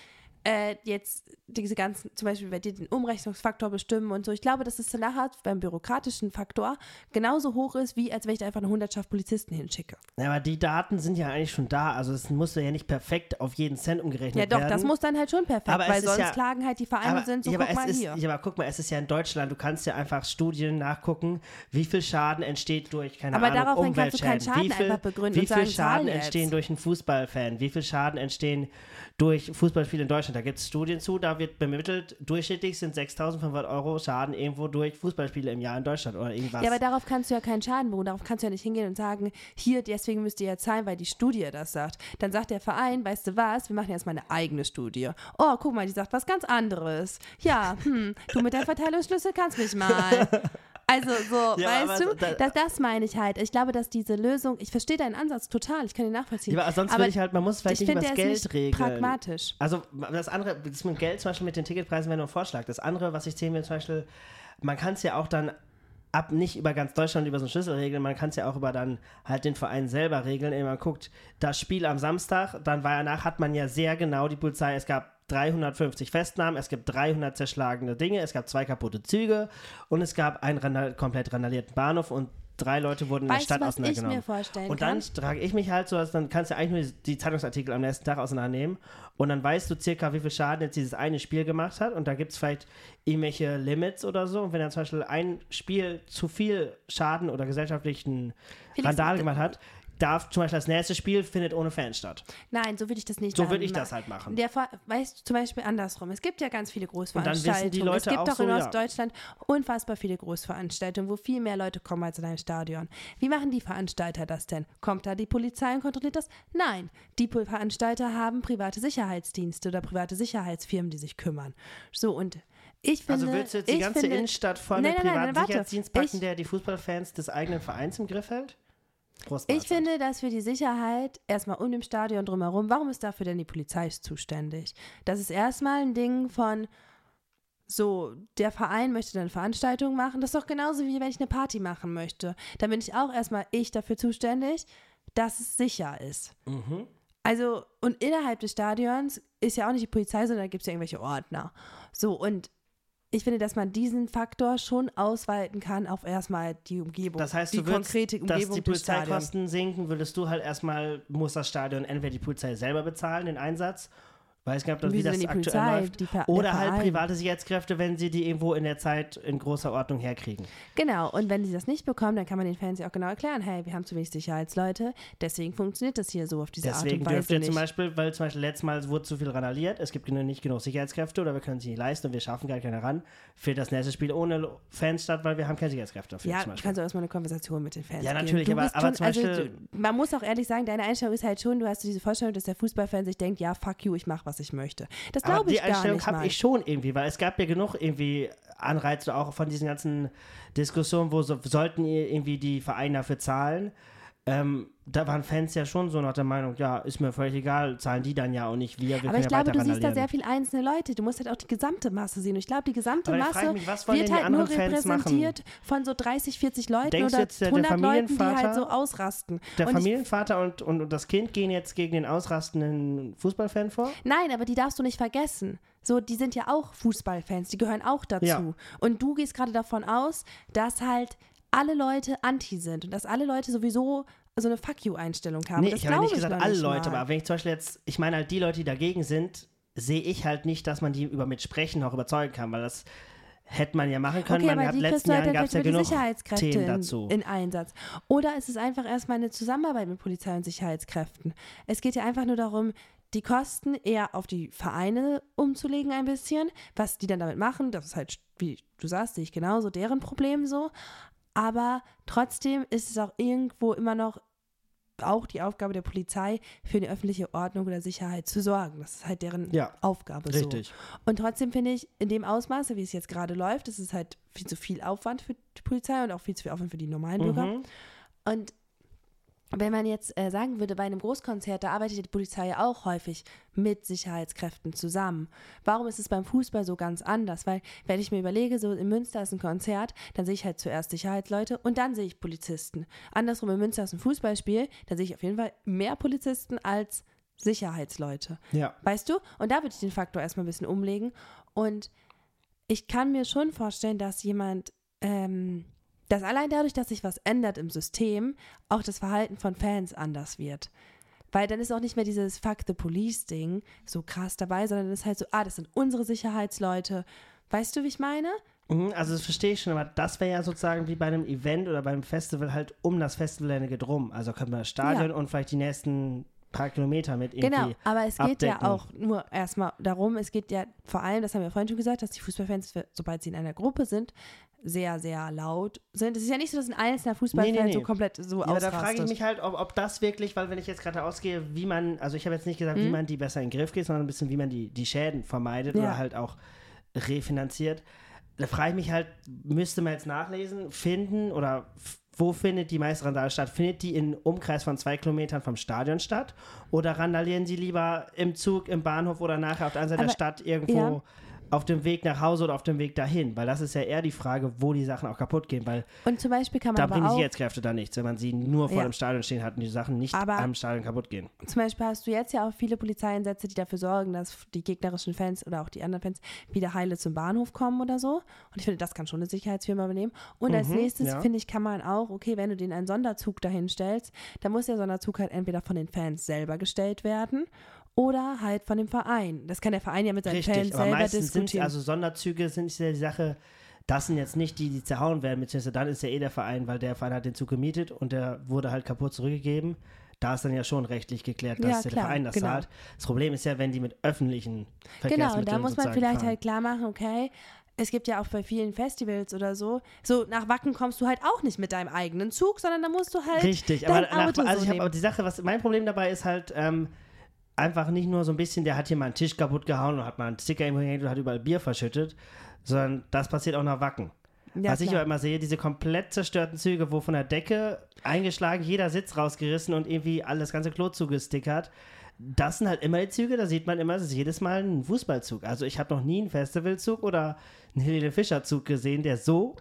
äh, jetzt diese ganzen, zum Beispiel bei dir den Umrechnungsfaktor bestimmen und so. Ich glaube, dass es nachher beim bürokratischen Faktor genauso hoch ist, wie als wenn ich da einfach eine Hundertschaft Polizisten hinschicke. Ja, aber die Daten sind ja eigentlich schon da. Also es muss ja nicht perfekt auf jeden Cent umgerechnet Ja, doch, werden. das muss dann halt schon perfekt, Aber weil sonst ja- klagen halt die Vereine aber, sind so, ja, guck mal ist, hier. Ja, aber guck mal, es ist ja in Deutschland, du kannst ja einfach Studien nachgucken, wie viel Schaden entsteht durch, keine Aber Ahnung, daraufhin kannst du keinen. Schaden wie viel, einfach begründen Wie und viel sagen, Schaden entstehen durch einen Fußballfan? Wie viel Schaden entstehen durch Fußballspiele in Deutschland? Da gibt es Studien zu, da wird bemittelt, durchschnittlich sind 6.500 Euro Schaden irgendwo durch Fußballspiele im Jahr in Deutschland oder irgendwas. Ja, aber darauf kannst du ja keinen Schaden beruhen. Darauf kannst du ja nicht hingehen und sagen, hier, deswegen müsst ihr ja zahlen, weil die Studie das sagt. Dann sagt der Verein, weißt du was, wir machen jetzt mal eine eigene Studie. Oh, guck mal, die sagt was ganz anderes. Ja, hm, du mit deinem Verteilungsschlüssel kannst mich mal. Also so, Ja, weißt du, da- das, das meine ich halt. Ich glaube, dass diese Lösung, ich verstehe deinen Ansatz total, ich kann ihn nachvollziehen. Ja, aber sonst würde ich halt, man muss vielleicht ich nicht über das Geld regeln. pragmatisch. Also das andere, das mit Geld zum Beispiel mit den Ticketpreisen wäre nur ein Vorschlag. Das andere, was ich sehen will, zum Beispiel, man kann es ja auch dann ab nicht über ganz Deutschland über so einen Schlüssel regeln, man kann es ja auch über dann halt den Verein selber regeln, indem man guckt, das Spiel am Samstag, dann war ja nach, hat man ja sehr genau die Polizei, es gab 350 Festnahmen, es gibt 300 zerschlagene Dinge, es gab zwei kaputte Züge und es gab einen randal komplett randalierten Bahnhof und drei Leute wurden in der Stadt du, was ich auseinandergenommen. mir vorstellen Und dann trage ich mich halt so, dass dann kannst du eigentlich nur die Zeitungsartikel am nächsten Tag auseinandernehmen und dann weißt du circa, wie viel Schaden jetzt dieses eine Spiel gemacht hat und da gibt es vielleicht irgendwelche Limits oder so und wenn dann zum Beispiel ein Spiel zu viel Schaden oder gesellschaftlichen Felix, Randale gemacht hat, darf zum Beispiel das nächste Spiel findet ohne Fans statt. Nein, so würde ich das nicht So machen. würde ich das halt machen. Der, weißt du, zum Beispiel andersrum. Es gibt ja ganz viele dann wissen Großveranstaltungen. die Leute es gibt auch doch so, in ja. Ostdeutschland unfassbar viele Großveranstaltungen, wo viel mehr Leute kommen als in ein Stadion. Wie machen die Veranstalter das denn? Kommt da die Polizei und kontrolliert das? Nein. Die Veranstalter haben private Sicherheitsdienste oder private Sicherheitsfirmen, die sich kümmern. So, und ich finde. Also willst du jetzt die ganze finde, Innenstadt voll Nein, mit nein, nein, privaten warte. Sicherheitsdienst packen, Ich- der die Fußballfans des eigenen Vereins im Griff hält? Ich finde, dass für die Sicherheit erstmal um dem Stadion drumherum, warum ist dafür denn die Polizei zuständig? Das ist erstmal ein Ding von So, der Verein möchte dann Veranstaltungen machen. Das ist doch genauso wie wenn ich eine Party machen möchte. Dann bin ich auch erstmal ich dafür zuständig, dass es sicher ist. Mhm. Also, und innerhalb des Stadions ist ja auch nicht die Polizei, sondern da gibt es ja irgendwelche Ordner. So, und ich finde, dass man diesen Faktor schon ausweiten kann auf erstmal die Umgebung. Das heißt, die du würdest, konkrete Umgebung dass die. Polizeikosten sinken, würdest du halt erstmal, muss das Stadion entweder die Polizei selber bezahlen, den Einsatz, weiß gar nicht, ob wie das aktuell Polizei? läuft, oder halt private Sicherheitskräfte, wenn sie die irgendwo in der Zeit in großer Ordnung herkriegen. Genau, und wenn sie das nicht bekommen, dann kann man den Fans ja auch genau erklären, hey, wir haben zu wenig Sicherheitsleute, deswegen funktioniert das hier so auf diese Art Deswegen und Weise dürft ihr nicht. zum Beispiel, weil zum Beispiel letztes Mal wurde zu viel randaliert, es gibt nicht genug Sicherheitskräfte oder wir können sie nicht leisten und wir schaffen gar keine ran, fehlt das nächste Spiel ohne Fans statt, weil wir haben keine Sicherheitskräfte dafür ja, kannst du erstmal eine Konversation mit den Fans Ja, natürlich, aber- aber zum also, Beispiel- du, man muss auch ehrlich sagen, deine Einstellung ist halt schon, du hast so diese Vorstellung, dass der Fußballfan sich denkt, ja, fuck you, ich mach, was ich möchte. Das glaube die ich gar Einstellung nicht habe mal. ich schon irgendwie, weil es gab ja genug irgendwie Anreize auch von diesen ganzen Diskussionen, wo so, sollten irgendwie die Vereine dafür zahlen. Ähm, da waren Fans ja schon so nach der Meinung, ja, ist mir völlig egal, zahlen die dann ja auch nicht wir. wir aber ich ja glaube, du siehst da sehr viele einzelne Leute. Du musst halt auch die gesamte Masse sehen. Und ich glaube, die gesamte Masse ich mich, wird halt nur Fans machen? repräsentiert von so 30, 40 Leuten Denkst oder jetzt, der- der 100 Leuten, die halt so ausrasten. Der und Familienvater und, und, und das Kind gehen jetzt gegen den ausrastenden Fußballfan vor? nein, aber die darfst du nicht vergessen. So, die sind ja auch Fußballfans, die gehören auch dazu. Ja. Und du gehst gerade davon aus, dass halt alle Leute anti sind und dass alle Leute sowieso so eine Fuck you-Einstellung haben. Nee, das ich habe nicht gesagt alle nicht Leute, mal. aber wenn ich zum Beispiel jetzt, ich meine halt die Leute, die dagegen sind, sehe ich halt nicht, dass man die über mit Sprechen auch überzeugen kann, weil das hätte man ja machen können. Okay, man aber hat letzten Jahren gab es ja genug Sicherheitskräfte Themen in, dazu. in Einsatz. Oder ist es einfach erstmal eine Zusammenarbeit mit Polizei und Sicherheitskräften? Es geht ja einfach nur darum, die Kosten eher auf die Vereine umzulegen ein bisschen. Was die dann damit machen, das ist halt, wie du sagst, sehe ich genauso, deren Problem so. Aber trotzdem ist es auch irgendwo immer noch auch die Aufgabe der Polizei, für eine öffentliche Ordnung oder Sicherheit zu sorgen. Das ist halt deren Ja, Aufgabe so. Richtig. Und trotzdem finde ich, in dem Ausmaße, wie es jetzt gerade läuft, ist es halt viel zu viel Aufwand für die Polizei und auch viel zu viel Aufwand für die normalen Bürger. Mhm. Und wenn man jetzt äh, sagen würde, bei einem Großkonzert, da arbeitet die Polizei ja auch häufig mit Sicherheitskräften zusammen. Warum ist es beim Fußball so ganz anders? Weil, wenn ich mir überlege, so in Münster ist ein Konzert, dann sehe ich halt zuerst Sicherheitsleute und dann sehe ich Polizisten. Andersrum, in Münster ist ein Fußballspiel, da sehe ich auf jeden Fall mehr Polizisten als Sicherheitsleute. Ja. Weißt du? Und da würde ich den Faktor erstmal ein bisschen umlegen. Und ich kann mir schon vorstellen, dass jemand, ähm, dass allein dadurch, dass sich was ändert im System, auch das Verhalten von Fans anders wird. Weil dann ist auch nicht mehr dieses Fuck the Police-Ding so krass dabei, sondern dann ist halt so, ah, das sind unsere Sicherheitsleute. Weißt du, wie ich meine? Mhm, Also das verstehe ich schon, aber das wäre ja sozusagen wie bei einem Event oder beim Festival halt um das Festivalgelände drum. Also können wir das Stadion Ja. und vielleicht die nächsten paar Kilometer mit irgendwie Genau, aber es geht ja abdecken. auch nur erstmal darum, es geht ja vor allem, das haben wir vorhin schon gesagt, dass die Fußballfans, sobald sie in einer Gruppe sind, sehr, sehr laut sind. Es ist ja nicht so, dass ein einzelner Fußballfan Nee, nee, nee. so komplett so Ja, aber da ausrastet. frage ich mich halt, ob, ob das wirklich, weil wenn ich jetzt gerade ausgehe, wie man, also ich habe jetzt nicht gesagt, wie Mhm. man die besser in den Griff geht, sondern ein bisschen, wie man die, die Schäden vermeidet Ja. oder halt auch refinanziert. Da frage ich mich halt, müsste man jetzt nachlesen, finden oder wo findet die meiste Randale statt? Findet die in Umkreis von zwei Kilometern vom Stadion statt? Oder randalieren sie lieber im Zug, im Bahnhof oder nachher auf der anderen Seite der Stadt irgendwo ja. Auf dem Weg nach Hause oder auf dem Weg dahin? Weil das ist ja eher die Frage, wo die Sachen auch kaputt gehen, weil Und zum Beispiel kann man da bringen die Sicherheitskräfte da nichts, wenn man sie nur vor Ja. dem Stadion stehen hat und die Sachen nicht Aber- am Stadion kaputt gehen. zum Beispiel hast du jetzt ja auch viele Polizeieinsätze, die dafür sorgen, dass die gegnerischen Fans oder auch die anderen Fans wieder heile zum Bahnhof kommen oder so. Und ich finde, das kann schon eine Sicherheitsfirma übernehmen. Und als Mhm, nächstes, ja. finde ich, kann man auch, okay, wenn du den einen Sonderzug dahin stellst, dann muss der Sonderzug halt entweder von den Fans selber gestellt werden oder halt von dem Verein. Das kann der Verein ja mit seinen Richtig, Fans aber selber meistens sind diskutieren. also Sonderzüge sind ja die Sache, das sind jetzt nicht die, die zerhauen werden, beziehungsweise dann ist ja eh der Verein, weil der Verein hat den Zug gemietet und der wurde halt kaputt zurückgegeben. Da ist dann ja schon rechtlich geklärt, dass Ja, der klar, Verein das genau. zahlt. Das Problem ist ja, wenn die mit öffentlichen Genau, Verkehrsmitteln und da muss man vielleicht fahren. halt klar machen, okay, es gibt ja auch bei vielen Festivals oder so, so nach Wacken kommst du halt auch nicht mit deinem eigenen Zug, sondern da musst du halt Richtig, aber nach, also so ich habe aber die Sache, was mein Problem dabei ist halt ähm, einfach nicht nur so ein bisschen, der hat hier mal einen Tisch kaputt gehauen und hat mal einen Sticker irgendwo hängt und hat überall Bier verschüttet, sondern das passiert auch nach Wacken. Ja, Was ich klar. aber immer sehe, diese komplett zerstörten Züge, wo von der Decke eingeschlagen, jeder Sitz rausgerissen und irgendwie alles ganze Klo zugestickert. das sind halt immer die Züge, da sieht man immer, es ist jedes Mal ein Fußballzug. Also ich habe noch nie einen Festivalzug oder einen Helene Fischer-Zug gesehen, der so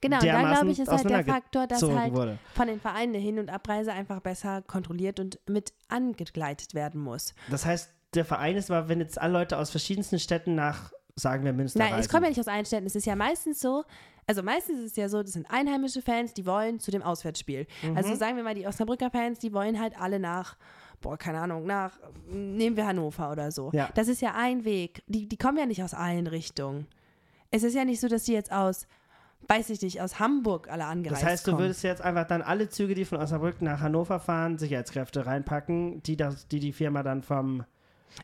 Genau, und da glaube ich, ist halt der Faktor, dass halt wurde. von den Vereinen eine Hin- und Abreise einfach besser kontrolliert und mit angegleitet werden muss. Das heißt, der Verein ist aber, wenn jetzt alle Leute aus verschiedensten Städten nach, sagen wir, Münster Nein, reisen. es kommt ja nicht aus allen Städten. Es ist ja meistens so, also meistens ist es ja so, das sind einheimische Fans, die wollen zu dem Auswärtsspiel. Also sagen wir mal, die Osnabrücker Fans, die wollen halt alle nach, boah, keine Ahnung, nach, nehmen wir Hannover oder so. Ja. Das ist ja ein Weg. Die, die kommen ja nicht aus allen Richtungen. Es ist ja nicht so, dass die jetzt aus, weiß ich nicht, aus Hamburg alle angereist Das heißt, du kommen. würdest jetzt einfach dann alle Züge, die von Osnabrück nach Hannover fahren, Sicherheitskräfte reinpacken, die, das, die die Firma dann vom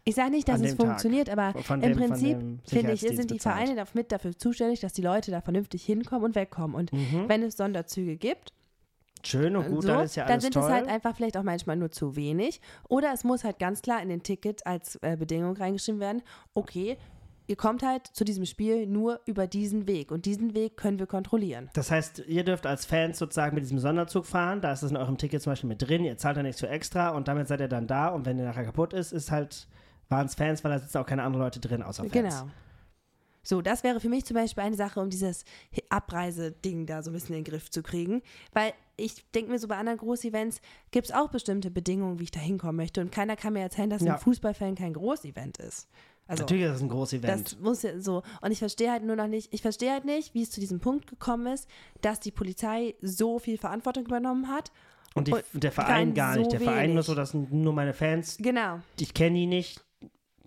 Ich sage nicht, dass es dem Tag. funktioniert, aber im dem- Prinzip, finde ich, sind die. Vereine dafür- mit dafür zuständig, dass die Leute da vernünftig hinkommen und wegkommen. Und Mhm. wenn es Sonderzüge gibt, Schön und gut, so, dann ist ja dann alles sind toll. es halt einfach vielleicht auch manchmal nur zu wenig. Oder es muss halt ganz klar in den Ticket als äh, Bedingung reingeschrieben werden, okay, ihr kommt halt zu diesem Spiel nur über diesen Weg und diesen Weg können wir kontrollieren. das heißt, ihr dürft als Fans sozusagen mit diesem Sonderzug fahren, da ist es in eurem Ticket zum Beispiel mit drin, ihr zahlt da nichts für extra und damit seid ihr dann da und wenn ihr nachher kaputt ist, ist halt, waren es Fans, weil da sitzen auch keine anderen Leute drin außer Fans. Genau. So, das wäre für mich zum Beispiel eine Sache, um dieses Abreiseding da so ein bisschen in den Griff zu kriegen. Weil ich denke mir so, bei anderen Großevents gibt es auch bestimmte Bedingungen, wie ich da hinkommen möchte. Und keiner kann mir erzählen, dass Ja. ein Fußballfan kein Großevent ist. Also, Natürlich ist das ein großes Event. das muss ja so. Und ich verstehe halt nur noch nicht, ich verstehe halt nicht, wie es zu diesem Punkt gekommen ist, dass die Polizei so viel Verantwortung übernommen hat. und die, und der Verein gar so nicht. Der Verein nur wenig. so, das sind nur meine Fans, Genau. ich kenne die nicht.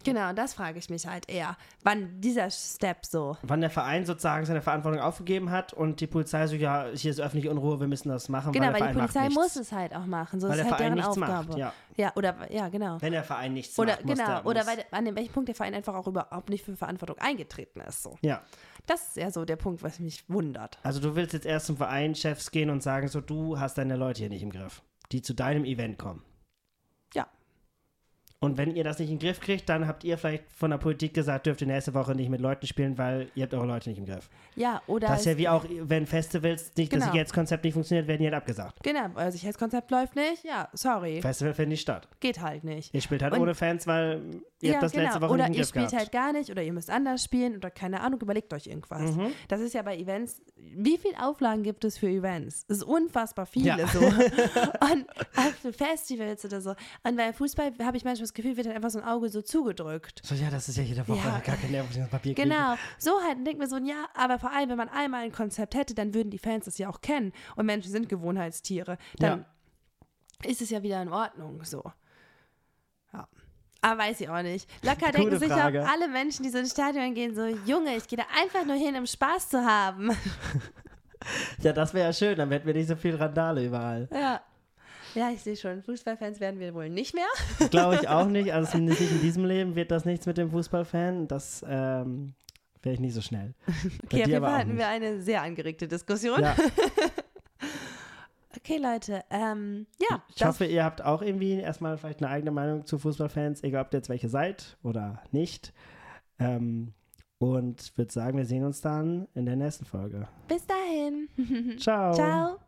Genau, das frage ich mich halt eher. Wann dieser Step so. Wann der Verein sozusagen seine Verantwortung aufgegeben hat und die Polizei so, ja, hier ist öffentliche Unruhe, wir müssen das machen, Genau, weil der weil die Verein Polizei muss es halt auch machen. So weil ist der halt Verein deren nichts Aufgabe. macht, ja. Ja, oder ja, genau. Wenn der Verein nichts Oder macht, genau, der, oder weil, an welchem Punkt der Verein einfach auch überhaupt nicht für Verantwortung eingetreten ist. So. Ja, Das ist ja so der Punkt, was mich wundert. also du willst jetzt erst zum Vereinschefs gehen und sagen so, du hast deine Leute hier nicht im Griff, die zu deinem Event kommen. Und wenn ihr das nicht in den Griff kriegt, dann habt ihr vielleicht von der Politik gesagt, dürft ihr nächste Woche nicht mit Leuten spielen, weil ihr habt eure Leute nicht im Griff. Ja, oder Das ist ja wie auch, wenn Festivals nicht, das Genau. Sicherheitskonzept nicht funktioniert, werden die halt abgesagt. genau, euer Sicherheitskonzept läuft nicht. Ja, sorry, Festival findet nicht statt. geht halt nicht. Ihr spielt halt Und- ohne Fans, weil ihr ja, habt das genau. letzte Woche oder nicht im ihr Griff spielt gehabt. halt gar nicht oder ihr müsst anders spielen oder keine Ahnung, überlegt euch irgendwas. Mhm. Das ist ja bei Events, wie viele Auflagen gibt es für Events? Es ist unfassbar viele Ja. so. Und auch für Festivals oder so. Und bei Fußball habe ich manchmal das Gefühl, wird dann einfach so ein Auge so zugedrückt. So, ja, das ist ja jede Woche Ja. gar kein Nerv, Papier. Genau, so halt, denkt mir so, ja, aber vor allem, wenn man einmal ein Konzept hätte, dann würden die Fans das ja auch kennen. Und Menschen sind Gewohnheitstiere. Dann ist es ja wieder in Ordnung, so. Ja. Aber weiß ich auch nicht. Locker denken sich auch alle Menschen, die so ins Stadion gehen, so, Junge, ich gehe da einfach nur hin, um Spaß zu haben. Ja, das wäre ja schön, dann hätten wir nicht so viel Randale überall. ja. Ja, ich sehe schon, Fußballfans werden wir wohl nicht mehr. Glaube ich auch nicht. Also zumindest nicht in diesem Leben wird das nichts mit dem Fußballfan. Das ähm, wäre ich nicht so schnell. Okay, auf jeden Fall hatten nicht. wir eine sehr angeregte Diskussion. Ja, Okay, Leute, ähm, ja. ich hoffe, ihr habt auch irgendwie erstmal vielleicht eine eigene Meinung zu Fußballfans, egal ob ihr jetzt welche seid oder nicht. Ähm, und würde sagen, wir sehen uns dann in der nächsten Folge. bis dahin. Ciao. Ciao.